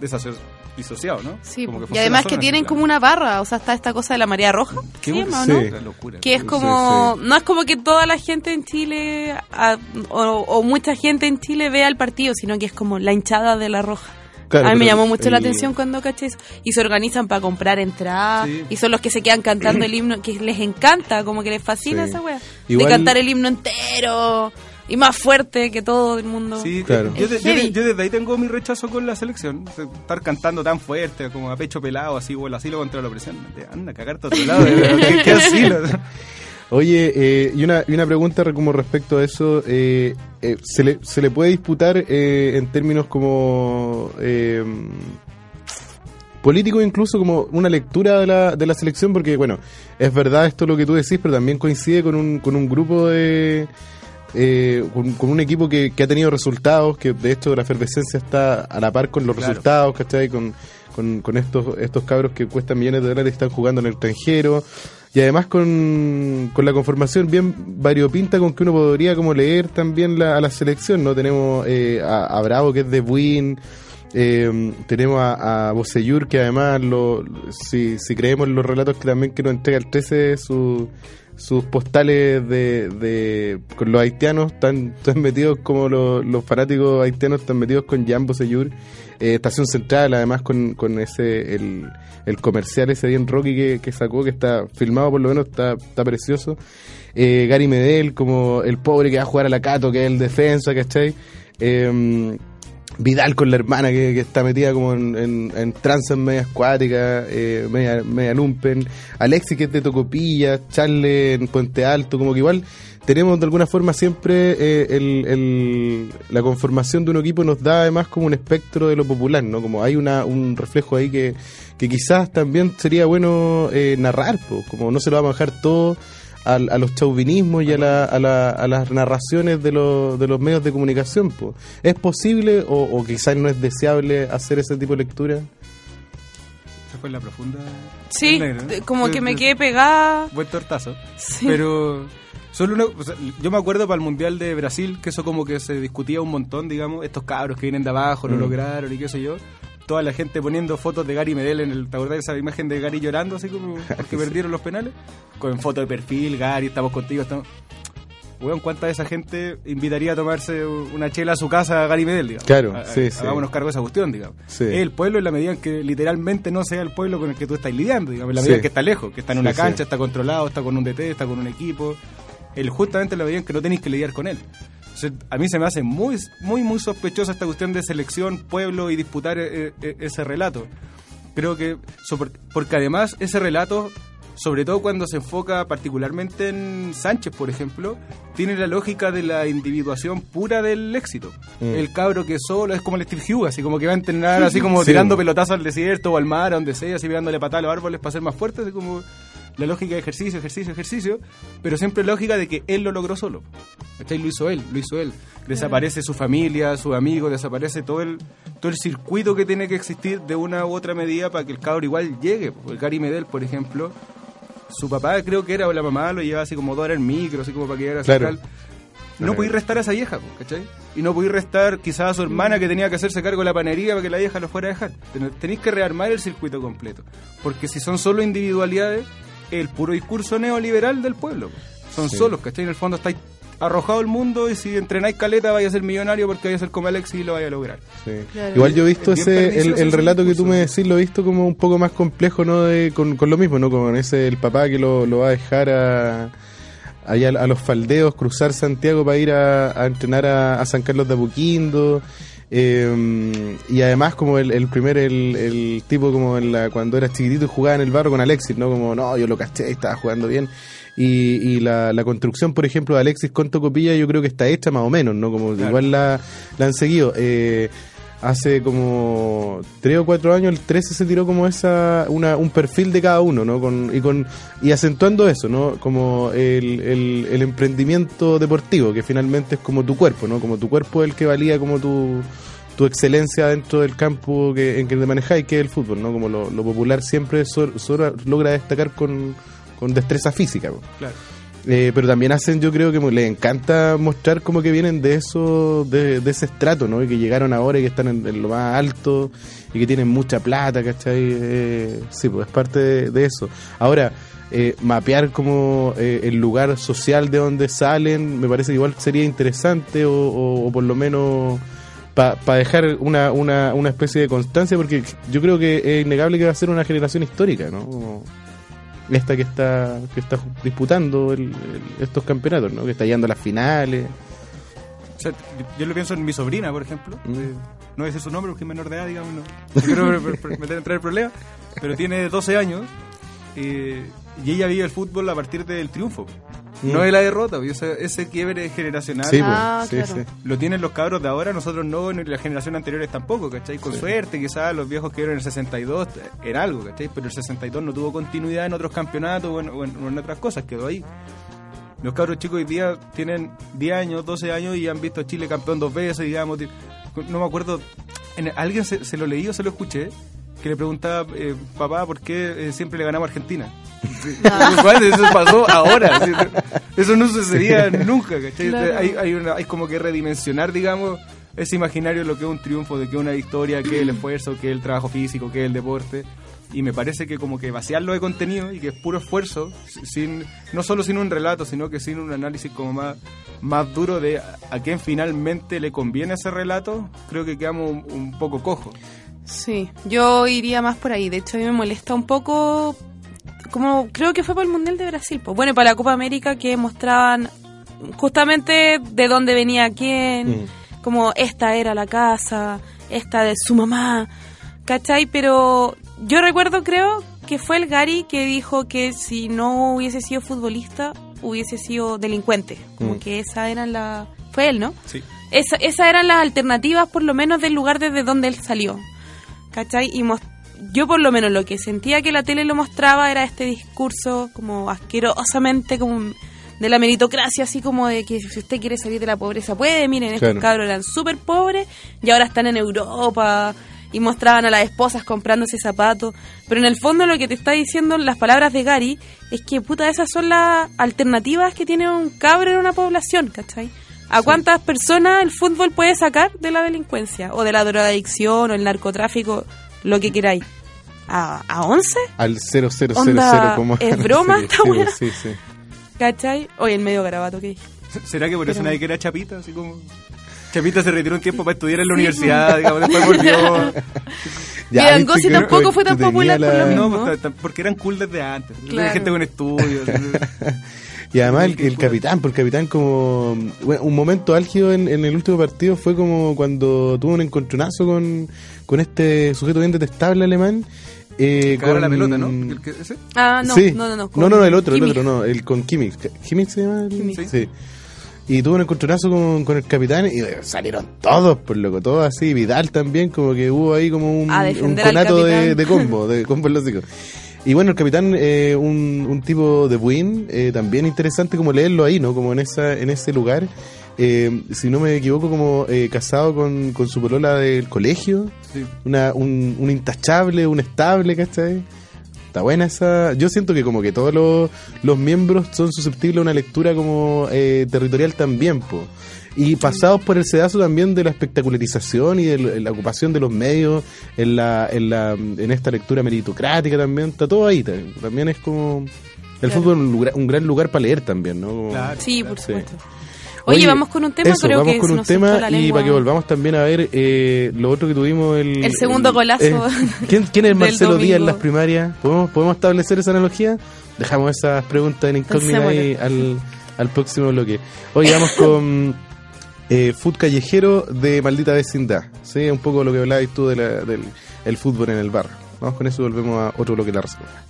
disociado, ¿no? Sí, Como po. y además que en tienen como una barra, o sea, está esta cosa de la marea roja, Qué ¿se bueno. llama, o Sí. ¿no? Una locura. Que es Sí, como, sí. no es como que toda la gente en Chile a- o, o mucha gente en Chile vea el partido, sino que es como la hinchada de la roja. Claro, a mí me llamó mucho la atención cuando caché eso. Y se organizan para comprar entradas. Sí. Y son los que se quedan cantando el himno, que les encanta, como que les fascina Sí. esa wea. Igual- De cantar el himno entero. Y más fuerte que todo el mundo. Sí, Claro. yo, de- Es yo de- heavy. yo desde ahí tengo mi rechazo con la selección. Estar cantando tan fuerte, como a pecho pelado, así, o el asilo contra la opresión. Te Anda, a cagarte a otro lado. ¿Qué, qué asilo? Oye, eh, y, una, y una pregunta re- como respecto a eso, eh, eh, ¿se, le, ¿se le puede disputar eh, en términos como... eh, políticos, incluso como una lectura de la, de la selección, porque bueno, es verdad esto lo que tú decís, pero también coincide con un, con un grupo de... eh, con, con un equipo que, que ha tenido resultados, que de hecho la efervescencia está a la par con los Claro. resultados, ¿cachai? Con, con, con estos, estos cabros que cuestan millones de dólares y están jugando en el extranjero. Y además con, con la conformación bien variopinta con que uno podría como leer también la, a la selección, ¿no? Tenemos eh, a, Bravo que es de Buin, eh, tenemos a, a Bocellur que además lo, si, si creemos los relatos que también que nos entrega el 13 su, sus postales de, de con los haitianos están, están metidos como los, los fanáticos haitianos están metidos con Jan Bocellur eh, Estación Central además con, con ese el, el comercial ese bien Rocky que, que sacó que está filmado por lo menos está, está precioso eh, Gary Medel como el pobre que va a jugar a la Cato que es el defensa ¿cachai? Eh, Vidal con la hermana que, que está metida como en, en, en medias acuáticas, eh, media, media lumpen, Alexis que es de Tocopilla, Charles en Puente Alto, como que igual tenemos de alguna forma siempre eh, el, el- la conformación de un equipo nos da además como un espectro de lo popular, ¿no? Como hay una, un reflejo ahí que, quizás también sería bueno eh, narrar, pues, como no se lo vamos a dejar todo al- a, los chauvinismos y a, la- a la- a las narraciones de, los- de los medios de comunicación. po. ¿Es posible o quizás no es deseable hacer ese tipo de lectura? Fue la profunda. Sí, negro, ¿no? como que me quedé pegada. Buen tortazo. Sí. Pero solo una, o sea, yo me acuerdo para el Mundial de Brasil que eso como que se discutía un montón, digamos, estos cabros que vienen de abajo, lo Mm. lograron y qué sé yo. Toda la gente poniendo fotos de Gary Medel en el, ¿te acordás de esa imagen de Gary llorando así como porque perdieron los penales? Con foto de perfil, Gary, estamos contigo, estamos... Weón, ¿cuánta de esa gente invitaría a tomarse una chela a su casa a Gary Medel, digamos? Claro, A- a- sí. Hagámonos cargo de esa cuestión, digamos. Sí. Es el pueblo en la medida en que literalmente no sea el pueblo con el que tú estás lidiando, digamos, en la medida en que está lejos, que está en una cancha, está controlado, está con un DT, está con un equipo. El, justamente en la medida en que no tenéis que lidiar con él. Entonces, a mí se me hace muy, muy, muy sospechosa esta cuestión de selección, pueblo y disputar eh, eh, ese relato. Creo que, so- porque además ese relato, sobre todo cuando se enfoca particularmente en Sánchez, por ejemplo, tiene la lógica de la individuación pura del éxito. Mm. El cabro que solo es como el Steve Hughes, así como que va a entrenar así como Sí. tirando pelotazos al desierto o al mar, a donde sea, así pegándole patada a los árboles para ser más fuerte, así como la lógica de ejercicio, ejercicio, ejercicio, pero siempre lógica de que él lo logró solo. ¿Cachai? Lo hizo él, lo hizo él. Desaparece su familia, sus amigos, desaparece todo el, todo el circuito que tiene que existir de una u otra medida para que el cabro igual llegue. El Gary Medel, por ejemplo, su papá creo que era o la mamá lo llevaba así como dos horas en micro, así como para que llegara a Claro. No podéis restar a esa vieja, ¿cachai? Y no podéis restar quizás a su hermana que tenía que hacerse cargo de la panería para que la vieja lo fuera a dejar. Ten- Tenéis que rearmar el circuito completo. Porque si son solo individualidades, el puro discurso neoliberal del pueblo. Son Sí. solos, ¿cachai? En el fondo estáis arrojado el mundo y si entrenáis caleta vais a ser millonario porque vais a ser como Alex y lo vais a lograr. Sí. Claro. Igual yo he visto Es ese, el, ese relato que tú me decís, lo he visto como un poco más complejo, ¿no? De, con, con lo mismo, ¿no? Con ese, el papá que lo, lo va a dejar a, allá a los faldeos, cruzar Santiago para ir a, a entrenar a, a San Carlos de Apoquindo. eh, y además como el, el primer, el, el tipo como en la, cuando era chiquitito y jugaba en el barro con Alexis, ¿no? Como, no, yo lo caché, estaba jugando bien. Y, y la, la construcción, por ejemplo, de Alexis con Tocopilla, yo creo que está hecha más o menos, ¿no? Como Claro. igual la, la han seguido. Eh, hace como tres o cuatro años el 13 se tiró como esa una, un perfil de cada uno no con y con y acentuando eso no como el, el, el emprendimiento deportivo que finalmente es como tu cuerpo no como tu cuerpo es el que valía como tu tu excelencia dentro del campo que, en que te manejáis que es el fútbol no como lo, lo popular siempre so- so- logra destacar con, con destreza física po. Claro. Eh, pero también hacen, yo creo que les encanta mostrar como que vienen de eso, de, de ese estrato, ¿no? Y que llegaron ahora y que están en, en lo más alto y que tienen mucha plata, ¿cachai? Eh, sí, pues es parte de, de eso. Ahora, eh, mapear como eh, el lugar social de donde salen, me parece que igual sería interesante o, o- o por lo menos para dejar una, una, una especie de constancia, porque yo creo que es innegable que va a ser una generación histórica, ¿no? Esta que está que está disputando el- el- estos campeonatos, ¿no? Que está llegando a las finales. O sea, yo, yo lo pienso en mi sobrina, por ejemplo. Mm. Eh, no voy a decir su nombre porque es menor de edad, digamos. No, no quiero meter entrar en problema. Pero tiene 12 años eh, y ella vive el fútbol a partir del triunfo. No de la derrota. pues, Ese, ese quiebre generacional Sí, pues, Ah, sí, claro. sí. lo tienen los cabros de ahora, nosotros no, ni la generación anteriores tampoco, ¿cachai? Con suerte, quizás los viejos que eran en el 62 era algo, ¿cachai? Pero el 62 no tuvo continuidad en otros campeonatos o en, o en- o en otras cosas, quedó ahí. Los cabros chicos hoy día tienen 10 años, 12 años y han visto a Chile campeón dos veces, digamos. No me acuerdo, en, alguien se, se lo leí o se lo escuché, que le preguntaba, eh, papá, ¿por qué eh, siempre le ganamos a Argentina? ¿Cuándo? Eso pasó ahora. Eso no sucedía nunca, ¿cachai? Claro. Hay, hay, una- hay como que redimensionar, digamos, ese imaginario de lo que es un triunfo, de que es una victoria, que es el esfuerzo, que es el trabajo físico, que es el deporte. Y me parece que como que vaciarlo de contenido y que es puro esfuerzo, sin no solo sin un relato, sino que sin un análisis como más, más duro de a, quién finalmente le conviene ese relato, creo que quedamos un, un poco cojos. Sí, yo iría más por ahí. De hecho, a mí me molesta un poco, como creo que fue para el Mundial de Brasil. Pues bueno, para la Copa América que mostraban justamente de dónde venía quién, Mm. como esta era la casa, esta de su mamá, ¿cachai? Pero yo recuerdo, creo, que fue el Gary que dijo que si no hubiese sido futbolista, hubiese sido delincuente. Como Mm. que esa era la... Fue él, ¿no? Sí. Esa, esas eran las alternativas, por lo menos, del lugar desde donde él salió. ¿Cachai? Y mos- yo, por lo menos, lo que sentía que la tele lo mostraba era este discurso como asquerosamente como de la meritocracia, así como de que si usted quiere salir de la pobreza puede. Miren, estos Claro. cabros eran súper pobres y ahora están en Europa y mostraban a las esposas comprándose zapatos. Pero en el fondo lo que te está diciendo las palabras de Gary es que, puta, esas son las alternativas que tiene un cabro en una población, ¿cachai? ¿A cuántas personas el fútbol puede sacar de la delincuencia? O de la drogadicción o el narcotráfico, lo que queráis. ¿A, a 11? Al 0000 Onda, como... ¿es broma Sí, esta sí, weá? Sí, sí. ¿Cachai? Oye, el medio garabato, ¿qué? ¿Será que por eso Pero- nadie quiere a Chapita? Así como... Chapita se retiró un tiempo para estudiar en la universidad, digamos, después volvió... Y Angosi que tampoco no- fue tan popular por lo mismo. No, pues, porque eran cool desde antes. Claro. Gente con estudios. Y además el, el capitán, por el capitán como... bueno, un momento álgido en, en el último partido fue como cuando tuvo un encontronazo con, con este sujeto bien detestable alemán. Eh, a la con- pelota, ¿no? El que- ese. Ah, no, Sí. no, no, no. No, el otro, Kimmich. el otro, no, el con Kimmich. ¿Kimmich se llama? el- Kimmich. Sí. Y tuvo un encontronazo con, con el capitán y salieron todos, por loco, todos así. Vidal también, como que hubo ahí como un, un conato de, de combo, de combo en los hocico. Y bueno, el capitán, eh, un, un tipo de buin, eh, también interesante como leerlo ahí, ¿no? Como en esa en ese lugar. Eh, si no me equivoco, como eh, casado con, con su polola del colegio. Sí. Una, un, un intachable, un estable, ¿cachai? Está buena esa. Yo siento que como que todos los, los miembros son susceptibles a una lectura como eh, territorial también, po. Y pasados por el sedazo también de la espectacularización y de la, ocupación de los medios en la, en la en esta lectura meritocrática también, está todo ahí. ta- También es como el Claro. fútbol un, lugar- un gran lugar para leer también, ¿no? Como- Claro. Sí, por Sí. supuesto. Oye, vamos con un tema, eso, creo vamos que con un tema y para que volvamos también a ver eh, lo otro que tuvimos el, El segundo golazo ¿quién, quién es Marcelo Díaz en las primarias? ¿Podemos, ¿Podemos establecer esa analogía? Dejamos esas preguntas en incógnita ahí al, al próximo bloque. Hoy vamos con eh, Food Callejero de Maldita Vecindad. ¿sí? Un poco lo que hablabas tú de del el fútbol en el bar. Vamos con eso y volvemos a otro bloque de la respuesta.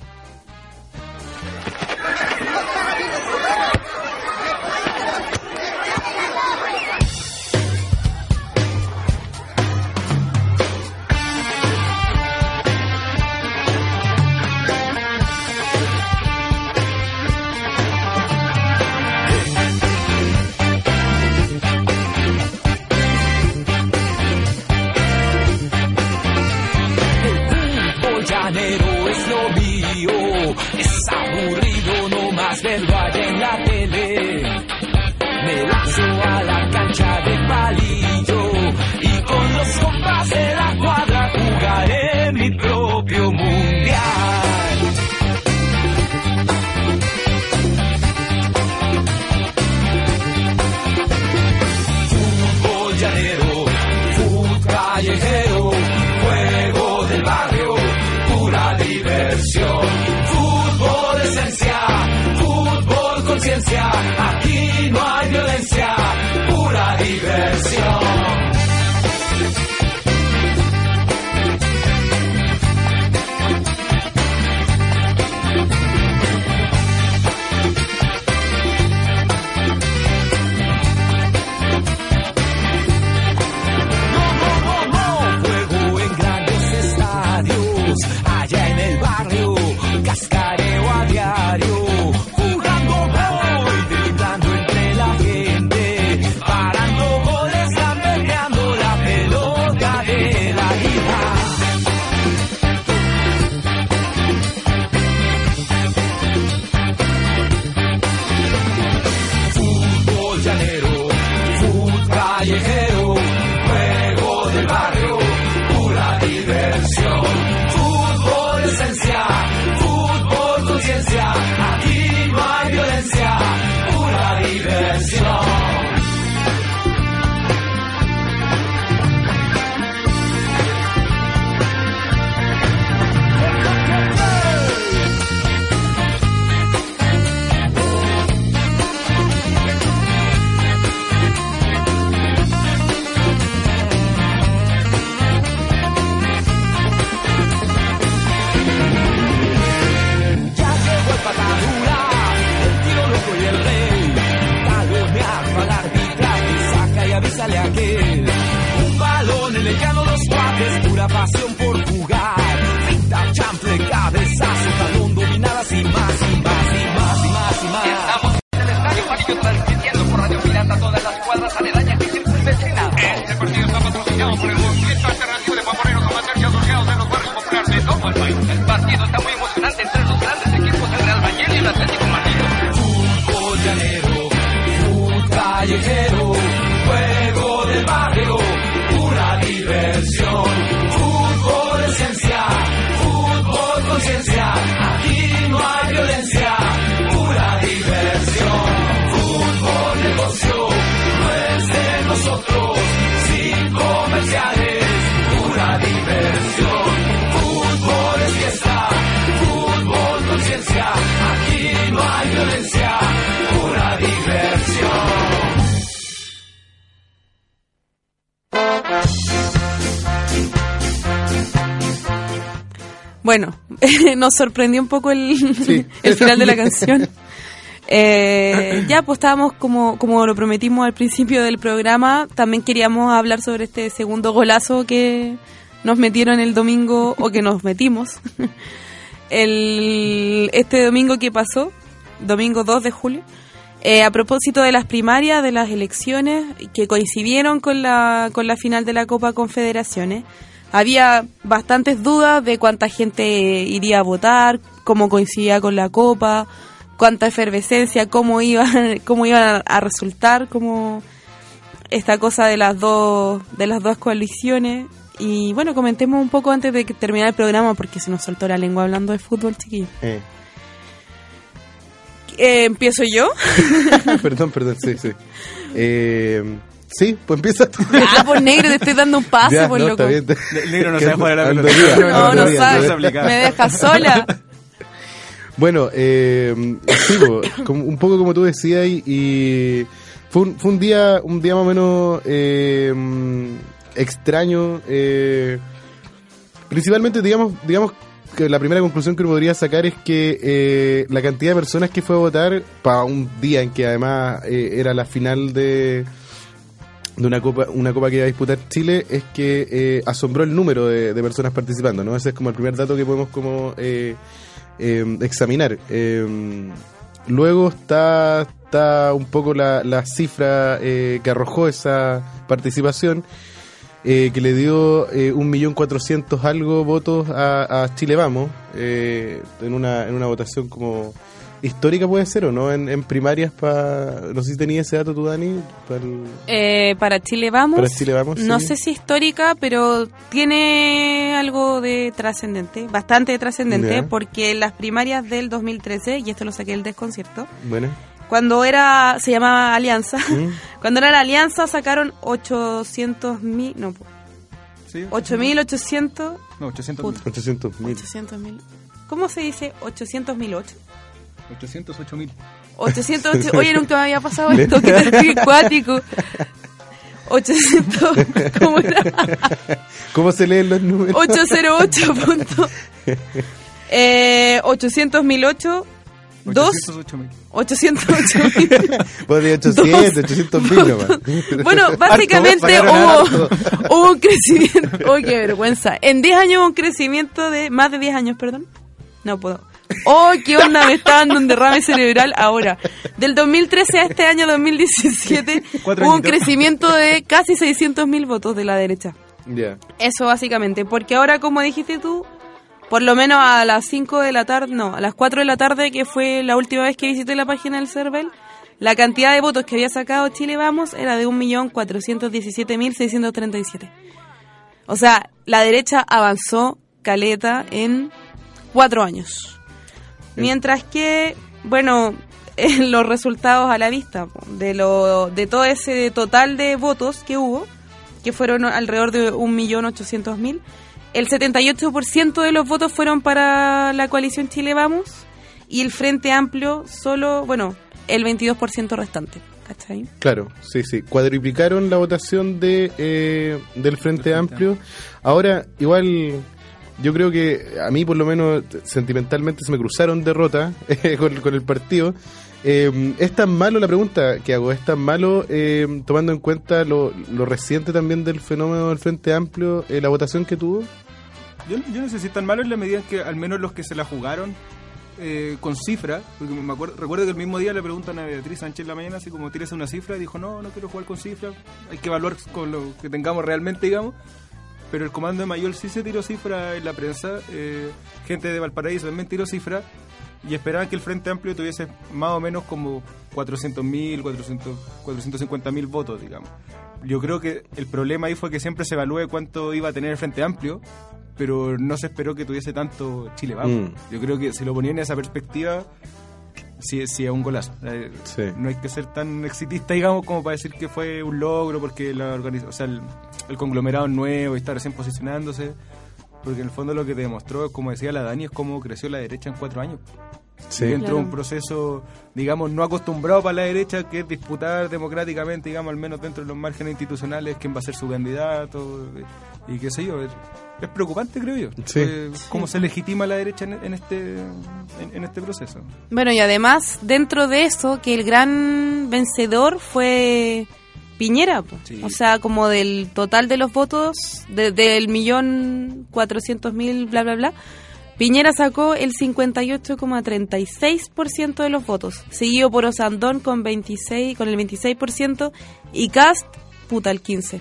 Nos sorprendió un poco el, Sí. el final de la canción. Eh, ya, pues estábamos como, como lo prometimos al principio del programa, también queríamos hablar sobre este segundo golazo que nos metieron el domingo, o que nos metimos, el, este domingo que pasó, domingo 2 de julio, eh, a propósito de las primarias, de las elecciones que coincidieron con la, con la final de la Copa Confederaciones. Había bastantes dudas de cuánta gente iría a votar, cómo coincidía con la Copa, cuánta efervescencia, cómo iba, cómo iba a resultar, cómo esta cosa de las dos, de las dos coaliciones. Y bueno, comentemos un poco antes de que terminar el programa porque se nos soltó la lengua hablando de fútbol, chiquillo. Eh. Eh, Empiezo yo. perdón, perdón, sí, sí. Eh, sí, pues empieza tú. Ah, por negro, te estoy dando un paso, Ya, por no, loco. está bien. El negro no sabe jugar a la pelota. No, no andaría, sabe. Me deja sola. Bueno, eh, sí, como- un poco como tú decías y, y fue, un, fue un día un día más o menos eh, extraño. eh, principalmente, digamos, digamos que la primera conclusión que uno podría sacar es que eh, la cantidad de personas que fue a votar para un día en que además eh, era la final de de una copa una copa que iba a disputar Chile es que eh, asombró el número de, personas participando no ese es como el primer dato que podemos como eh, eh, examinar. Eh, luego está está un poco la, la cifra eh, que arrojó esa participación eh, que le dio eh, un millón cuatrocientos algo votos a, a Chile Vamos en una en una votación como histórica puede ser o no en, en primarias para no sé si tenía ese dato tú Dani para el- Eh, para Chile vamos. Para Chile Vamos, No sí. sé si histórica, pero tiene algo de trascendente, bastante trascendente, Ya. porque en las primarias del 2013, y esto lo saqué del desconcierto, bueno cuando era, se llamaba Alianza, ¿Mm? cuando era la Alianza sacaron 800 mil, no, ¿Sí? 8.800, No, 800 Puta. 800 mil 800 mil, ¿cómo se dice? 800 mil 8. 808 mil. 808, oye, nunca me había pasado esto, que terrible acuático. 800, ¿cómo era? ¿cómo se leen los números? 808 punto. Eh, 800.008 2 808 mil. 808 mil. Pues de 800 800 mil nomás Bueno, básicamente hubo, hubo un crecimiento. Oh, qué vergüenza. En 10 años hubo un crecimiento de. Más de 10 años, perdón. No puedo. Oh, qué onda, me está dando un derrame cerebral ahora. Del 2013 a este año 2017 Cuatro hubo un crecimiento de casi 600 mil votos de la derecha. ya Eso básicamente, porque ahora como dijiste tú, por lo menos a las 5 de la tarde, no, a las 4 de la tarde, que fue la última vez que visité la página del CERVEL, la cantidad de votos que había sacado Chile Vamos era de 1.417.637. O sea, la derecha avanzó caleta en cuatro años. Mientras que, bueno, en los resultados a la vista de, lo, de todo ese total de votos que hubo, que fueron alrededor de 1.800.000, el 78% de los votos fueron para la coalición Chile Vamos y el Frente Amplio solo, bueno, el 22% restante. ¿Cachai? Claro, sí, sí. Cuadriplicaron la votación de eh, del Frente Amplio. Ahora, igual, yo creo que a mí, por lo menos, sentimentalmente se me cruzaron derrotas con, con el partido. Eh, ¿Es tan malo la pregunta que hago? ¿Es tan malo eh, tomando en cuenta lo, reciente también del fenómeno del Frente Amplio, eh, la votación que tuvo? Yo, yo no sé si es tan malo en la medida en que al menos los que se la jugaron eh, con cifra, porque me acuerdo, recuerdo que el mismo día le preguntan a Beatriz Sánchez en la mañana, así como tienes una cifra, y dijo, no, no quiero jugar con cifra, hay que evaluar con lo que tengamos realmente, digamos. Pero el comando de Mayor sí se tiró cifra en la prensa, eh, gente de Valparaíso también tiró cifra, y esperaban que el Frente Amplio tuviese más o menos como 400.000, 400, 450.000 votos, digamos. Yo creo que el problema ahí fue que siempre se evalúe cuánto iba a tener el Frente Amplio, pero no se esperó que tuviese tanto Chile Vamos. Mm. Yo creo que si lo ponían en esa perspectiva, sí, sí es un golazo. Eh, Sí. No hay que ser tan exitista, digamos, como para decir que fue un logro, porque la organiz- o sea, el, el conglomerado nuevo y está recién posicionándose. Porque en el fondo lo que te demostró, como decía la Dani, es cómo creció la derecha en cuatro años. Sí. dentro de un proceso, digamos, no acostumbrado para la derecha, que es disputar democráticamente, digamos, al menos dentro de los márgenes institucionales, quién va a ser su candidato y, y qué sé yo. Es, es preocupante, creo yo, Sí. eh, cómo se legitima la derecha en, en este en, en este proceso. Bueno, y además, dentro de eso, que el gran vencedor fue Piñera. po. Sí. O sea, como del total de los votos, de- del millón cuatrocientos mil, bla, bla, bla, Piñera sacó el 58,36% de los votos, seguido por Osandón con 26, con el 26% y Cast, puta, el 15.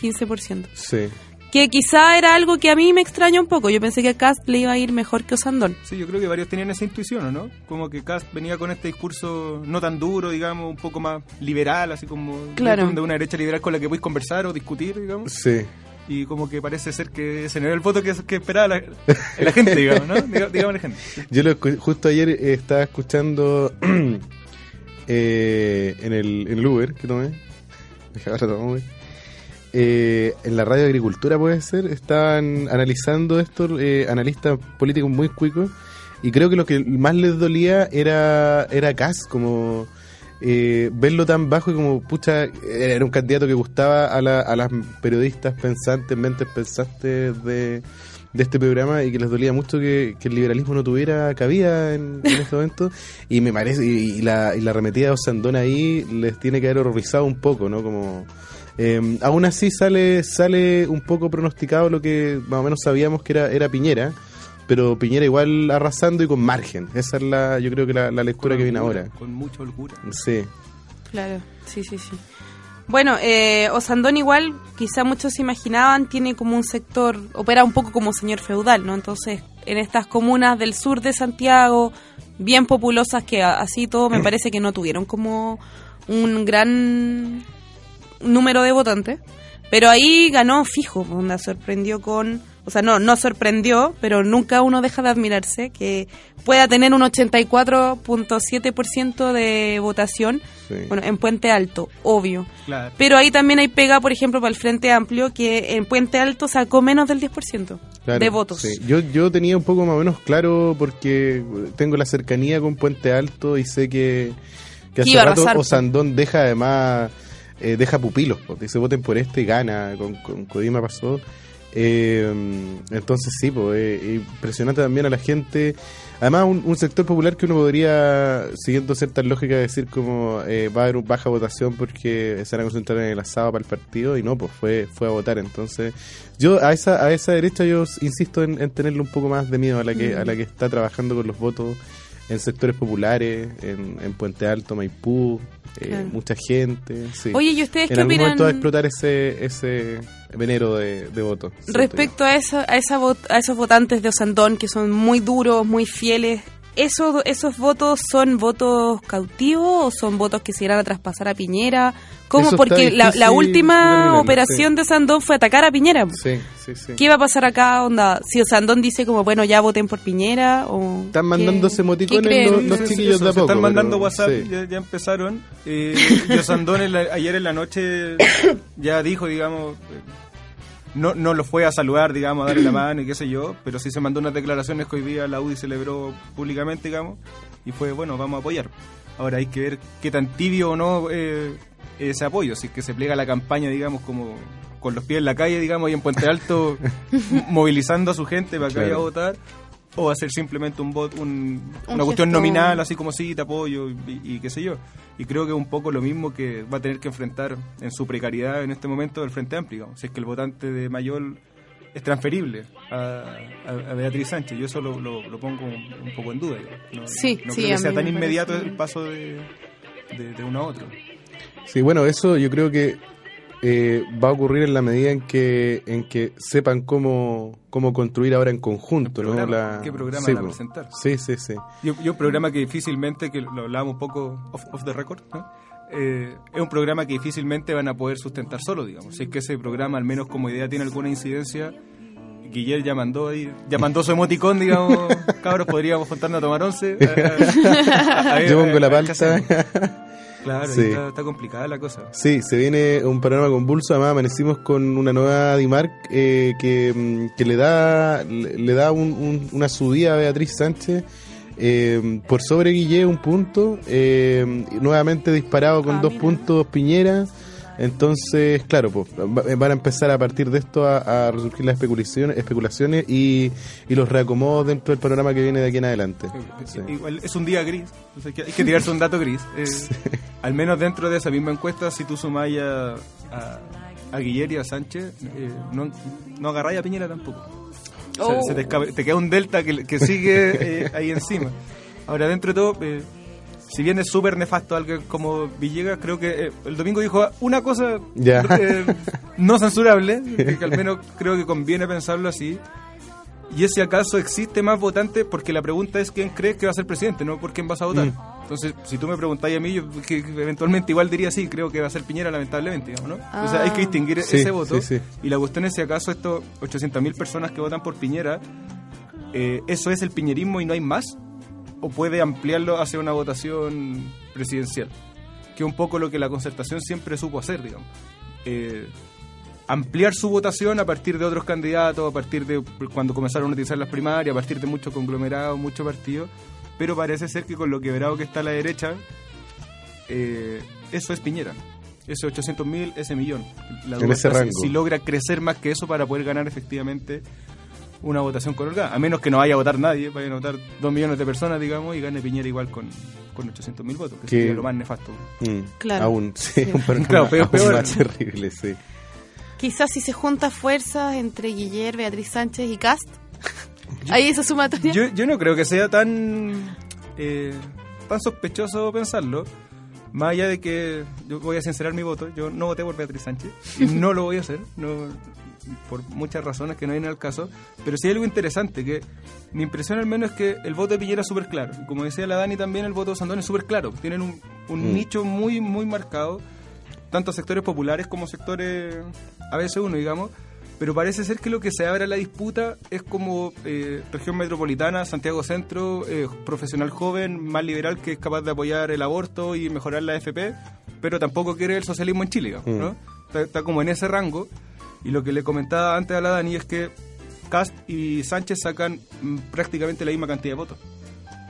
15%. Sí. Que quizá era algo que a mí me extraña un poco. Yo pensé que a Cast le iba a ir mejor que Osandón. Sí, yo creo que varios tenían esa intuición, ¿o ¿no? Como que Cast venía con este discurso no tan duro, digamos, un poco más liberal, así como Claro. de una derecha liberal con la que podéis conversar o discutir, digamos. Sí. Y como que parece ser que ese no era el voto que, que esperaba la, la gente, digamos, ¿no? Diga- Digamos la gente. Yo lo escu- justo ayer eh, estaba escuchando eh, en, el, en el Uber que tomé. Ahora tomo Uber. Eh, en la radio agricultura puede ser, estaban analizando esto, eh, analistas políticos muy cuicos, y creo que lo que más les dolía era, era Cas, como eh, verlo tan bajo y como, pucha, era un candidato que gustaba a, la- a las periodistas pensantes, mentes pensantes de, de este programa y que les dolía mucho que, el liberalismo no tuviera cabida en, en este momento. Y me parece y, y la, y la arremetida de Osandón ahí les tiene que haber horrorizado un poco no como eh, aún así sale sale un poco pronosticado lo que más o menos sabíamos que era era Piñera pero Piñera igual arrasando y con margen esa es la yo creo que la, la lectura que viene ahora Con mucha holgura. sí Claro, sí, sí, sí. Bueno, eh, Osandón igual, quizá muchos se imaginaban, tiene como un sector, opera un poco como señor feudal, ¿no? Entonces, en estas comunas del sur de Santiago, bien populosas, que así todo me parece que no tuvieron como un gran número de votantes, pero ahí ganó fijo, donde sorprendió con, o sea, no, no sorprendió, pero nunca uno deja de admirarse que pueda tener un 84.7% de votación, Sí. bueno, en Puente Alto, obvio. Claro. Pero ahí también hay pega, por ejemplo, para el Frente Amplio, que en Puente Alto sacó menos del 10% Claro, de votos. sí. Yo, yo tenía un poco más o menos claro porque tengo la cercanía con Puente Alto y sé que, que hace rato po. Osandón deja además, eh, deja pupilos, porque dice voten por este y gana, con, con Codima pasó. Eh, entonces sí, pues, impresionante también a la gente. Además, un, sector popular que uno podría, siguiendo ciertas lógicas, decir como eh, va a haber un baja votación porque se van a concentrar en el asado para el partido y no, pues fue fue a votar. Entonces, yo a esa a esa derecha yo insisto en, en tenerle un poco más de miedo a la que a la que está trabajando con los votos en sectores populares, en, en Puente Alto, Maipú, eh, Claro. mucha gente. Sí. Oye, ¿y ustedes en qué algún opinan momento va a explotar ese ese venero de, de votos. respecto a, eso, a, esa vot- a esos votantes de Osandón que son muy duros, muy fieles? ¿Esos, ¿Esos votos son votos cautivos o son votos que se irán a traspasar a Piñera? ¿Cómo? Eso Porque la, última operación de Osandón fue atacar a Piñera. Sí, sí, sí. ¿Qué va a pasar acá? Onda? Si Osandón dice como, bueno, ya voten por Piñera o... Están qué- mandándose emoticones los- los chiquillos eso, de a se poco, están mandando pero- WhatsApp, sí. ya, ya empezaron. Eh, Yosandón en la- ayer en la noche ya dijo, digamos, eh, no, no lo fue a saludar, digamos, a darle la mano y qué sé yo, pero sí se mandó unas declaraciones que hoy día la UDI celebró públicamente, digamos, y fue, bueno, vamos a apoyar. Ahora hay que ver qué tan tibio o no eh, ese apoyo, si es que se pliega la campaña, digamos, como con los pies en la calle, digamos, y en Puente Alto, movilizando a su gente para que vaya a votar, o va a ser simplemente un voto, un- Un una cuestión nominal, así como sí, te apoyo y, y qué sé yo. Y creo que es un poco lo mismo que va a tener que enfrentar en su precariedad en este momento el Frente Amplio. digamos. Si es que el votante de Mayol es transferible a, a- a Beatriz Sánchez. Yo eso lo, lo- lo pongo un, un poco en duda. No, Sí, no sí, creo que sea tan me inmediato el paso de, de, de uno a otro. Sí, bueno, eso yo creo que eh, va a ocurrir en la medida en que en que sepan cómo, cómo construir ahora en conjunto, ¿El ¿no? programa? La- ¿Qué programa sí, van a presentar? Sí, sí, sí. Y, y un programa que difícilmente, que lo hablábamos un poco off, off the record, ¿no? Eh, es un programa que difícilmente van a poder sustentar solo, digamos. Si es que ese programa, al menos como idea, tiene alguna incidencia, Guillermo ya mandó ahí, ya mandó su emoticón, digamos, cabros, podríamos juntarnos a tomar once. A- a- Yo pongo la palta. Claro, Sí. está, está complicada la cosa. Sí, se viene un panorama convulso. Además, amanecimos con una nueva DIMARC eh, que, mm, que le da le, le da un- un- una subida a Beatriz Sánchez Eh, por sobre Guille un punto, eh, nuevamente disparado con Ah, dos mira. puntos Piñera. Entonces, claro, pues, va- van a empezar a partir de esto a, a resurgir las especulaciones, especulaciones y, y los reacomodos dentro del panorama que viene de aquí en adelante. Sí. Igual es un día gris, sea, que hay que tirarse un dato gris. Eh, Al menos dentro de esa misma encuesta, si tú sumás a, a, a Guillermo y a Sánchez, eh, no, no agarráis a Piñera tampoco. O sea, Oh. se te, escape- te queda un delta que, que sigue eh, ahí encima. Ahora, dentro de todo, eh, si bien es súper nefasto alguien como Villegas, creo que eh, el domingo dijo una cosa eh, no censurable, que, al menos creo que conviene pensarlo así. Y es si acaso existe más votantes, porque la pregunta es quién crees que va a ser presidente, no por quién vas a votar. Mm. Entonces, si tú me preguntáis a mí, yo que, que eventualmente igual diría sí, creo que va a ser Piñera, lamentablemente, digamos, ¿no? O sea, hay que distinguir Sí, ese voto. sí, sí. Y la cuestión es si acaso estos 800.000 personas que votan por Piñera, eh, ¿eso es el piñerismo y no hay más? ¿O puede ampliarlo hacia una votación presidencial? Que es un poco lo que la concertación siempre supo hacer, digamos. Eh, ampliar su votación a partir de otros candidatos, a partir de cuando comenzaron a utilizar las primarias, a partir de muchos conglomerados, muchos partidos, pero parece ser que con lo quebrado que está la derecha, eh, eso es Piñera. Ese 800 mil, ese millón. La En ese si- rango. Si logra crecer más que eso para poder ganar efectivamente una votación con holgada. A menos que no vaya a votar nadie, vayan a votar dos millones de personas, digamos, y gane Piñera igual con, con 800 mil votos, que Que- sería lo más nefasto. Mm, Claro. Aún, sí, un panorama Claro, peor- aún peor. más terrible, sí. Quizás si se junta fuerzas entre Guillermo, Beatriz Sánchez y Cast. Ahí esa sumatoria. Yo, yo no creo que sea tan, eh, tan sospechoso pensarlo. Más allá de que yo voy a sincerar mi voto, yo no voté por Beatriz Sánchez y no lo voy a hacer, no, por muchas razones que no vienen al caso. Pero sí hay algo interesante, que mi impresión al menos es que el voto de Piñera es súper claro. Y Como decía la Dani también, el voto de Sandón es súper claro. Tienen un, un Mm. nicho muy, muy marcado, tanto sectores populares como sectores ABC1, digamos. Pero parece ser que lo que se abre a la disputa es como eh, región metropolitana, Santiago Centro, eh, profesional joven, más liberal que es capaz de apoyar el aborto y mejorar la FP, pero tampoco quiere el socialismo en Chile, digamos, ¿no? Está, está como en ese rango. Y lo que le comentaba antes a la Dani es que Cast y Sánchez sacan mm, prácticamente la misma cantidad de votos.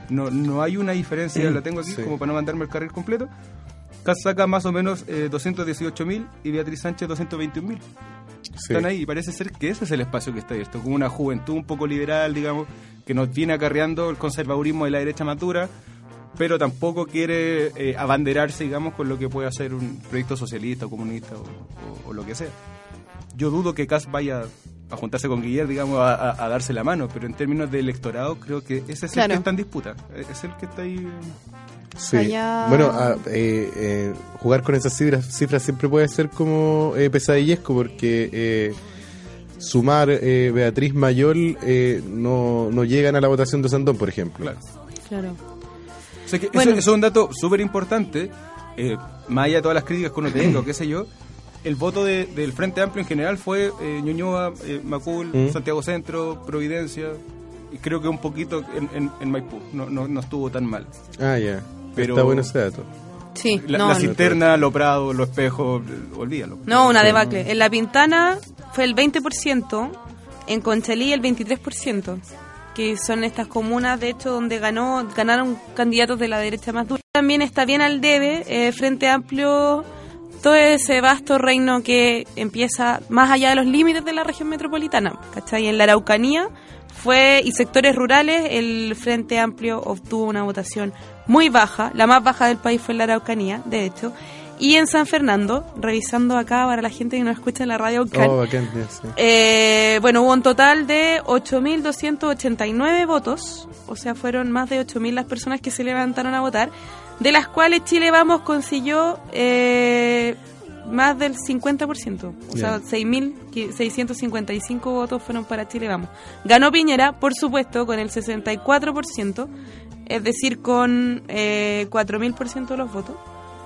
No, no hay una diferencia, la tengo aquí Sí. como para no mandarme el carril completo. Cast saca más o menos eh, 218.000 y Beatriz Sánchez 221.000 Sí. están ahí y parece ser que ese es el espacio que está abierto, como una juventud un poco liberal, digamos, que nos viene acarreando el conservadurismo de la derecha madura, pero tampoco quiere eh, abanderarse, digamos, con lo que puede hacer un proyecto socialista o comunista o, o- o lo que sea. Yo dudo que Kass vaya a juntarse con Guillermo, digamos, a, a- a darse la mano, pero en términos de electorado creo que ese es Claro. el que está en disputa, es el que está ahí... Sí. Allá- Bueno, ah, eh, eh, jugar con esas cifras, cifras siempre puede ser como eh, pesadillesco porque eh, sumar eh, Beatriz Mayol eh, no, no llegan a la votación de Sandón, por ejemplo. Claro. Claro. O sea que Bueno. eso, eso es un dato súper importante, eh, más allá de todas las críticas que uno tenga o qué sé yo. El voto de- del Frente Amplio en general fue eh, Ñuñoa, eh, Macul, Mm. Santiago Centro, Providencia, y creo que un poquito en, en- en Maipú. No, no, no estuvo tan mal. Ah, ya. Pero- Está bueno ese dato. Sí, La, no, la no. cisterna, lo Prado, los espejos, eh, olvídalo. No, una debacle. En La Pintana fue el 20%, en Conchalí el 23%, que son estas comunas, de hecho, donde ganó ganaron candidatos de la derecha más dura. También está bien al debe, eh, Frente Amplio, todo ese vasto reino que empieza más allá de los límites de la región metropolitana, ¿cachai? En la Araucanía fue y sectores rurales, el Frente Amplio obtuvo una votación muy baja, la más baja del país fue en la Araucanía, de hecho, y en San Fernando, revisando acá para la gente que nos escucha en la radio Oh, sí. eh, bueno, hubo un total de 8.289 votos, o sea, fueron más de 8.000 las personas que se levantaron a votar, de las cuales Chile Vamos consiguió eh, más del 50%, o sea, Ya. 6.655 votos fueron para Chile Vamos. Ganó Piñera, por supuesto, con el 64%, es decir, con eh, 4.000% de los votos,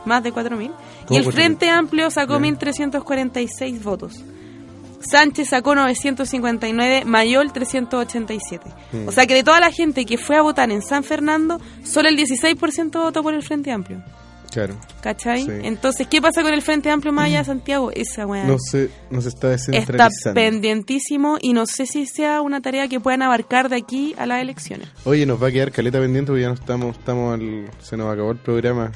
más de 4.000. Y ¿Cómo el 4.000? Frente Amplio sacó Ya. 1.346 votos. Sánchez sacó 959, Mayol 387. Mm. O sea que de toda la gente que fue a votar en San Fernando, solo el 16% votó por el Frente Amplio. Claro. ¿Cachai? Sí. Entonces, ¿qué pasa con el Frente Amplio más allá de Santiago? Esa weá No se, no se está está pendientísimo y no sé si sea una tarea que puedan abarcar de aquí a las elecciones. Oye, nos va a quedar caleta pendiente porque ya no estamos, estamos al- se nos acabó el programa.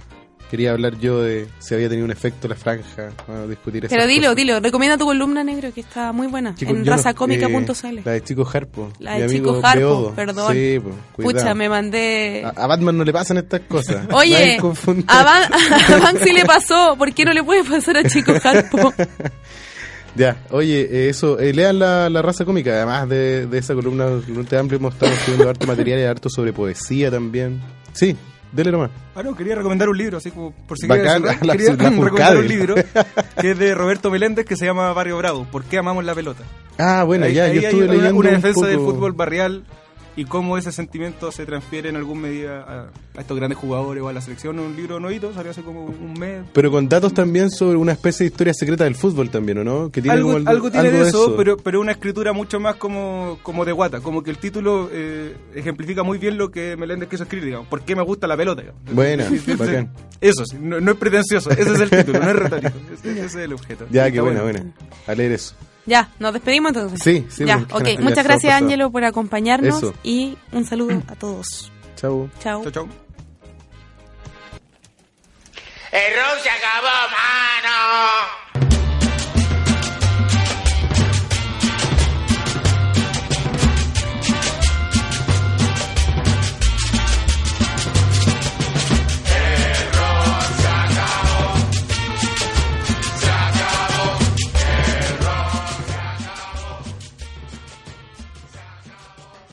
Quería hablar yo de si había tenido un efecto la franja. A discutir esas Pero dilo, cosas. dilo, recomienda tu columna negro que está muy buena Chicos, en razacomica.cl. eh, la de Chico Harpo. La de Chico Harpo, Beodo. perdón. Sí, pues. Pucha, me mandé... A, a Batman no le pasan estas cosas. Oye, a Van, a sí le pasó, ¿por qué no le puede pasar a Chico Harpo? Ya, oye, eh, eso, eh, lean la, la raza cómica, además de, de esa columna Frente Amplio hemos estado escribiendo harto material y harto sobre poesía también. Sí, dele nomás. Ah, no, quería recomendar un libro, así como por si Bacán, quieres, la- quería la recomendar un libro que es de Roberto Meléndez que se llama Barrio Bravo, ¿por qué amamos la pelota? Ah, bueno, Ahí- ya, ahí yo hay estuve una, leyendo una un defensa del poco- fútbol barrial y cómo ese sentimiento se transfiere en algún medida a, a estos grandes jugadores o a la selección. Un libro nuevito, salió hace como un mes. Pero con datos también sobre una especie de historia secreta del fútbol también, ¿o no? Que tiene Algo, el- algo tiene algo de eso, Pero, pero una escritura mucho más como, como de guata, como que el título eh, ejemplifica muy bien lo que Meléndez quiso escribir, digamos, ¿por qué me gusta la pelota? Buena, bacán. Eso, sí, no, no es pretencioso, ese es el título, no es retórico, ese, ese es el objeto. Ya, qué buena, buena. A leer eso. Ya, nos despedimos entonces. Sí, sí, Ya, ok. ya Muchas gracias. Ángelo, por acompañarnos Eso. y un saludo a todos. Chau. Chao. Chau, chau. El rock se acabó, mano.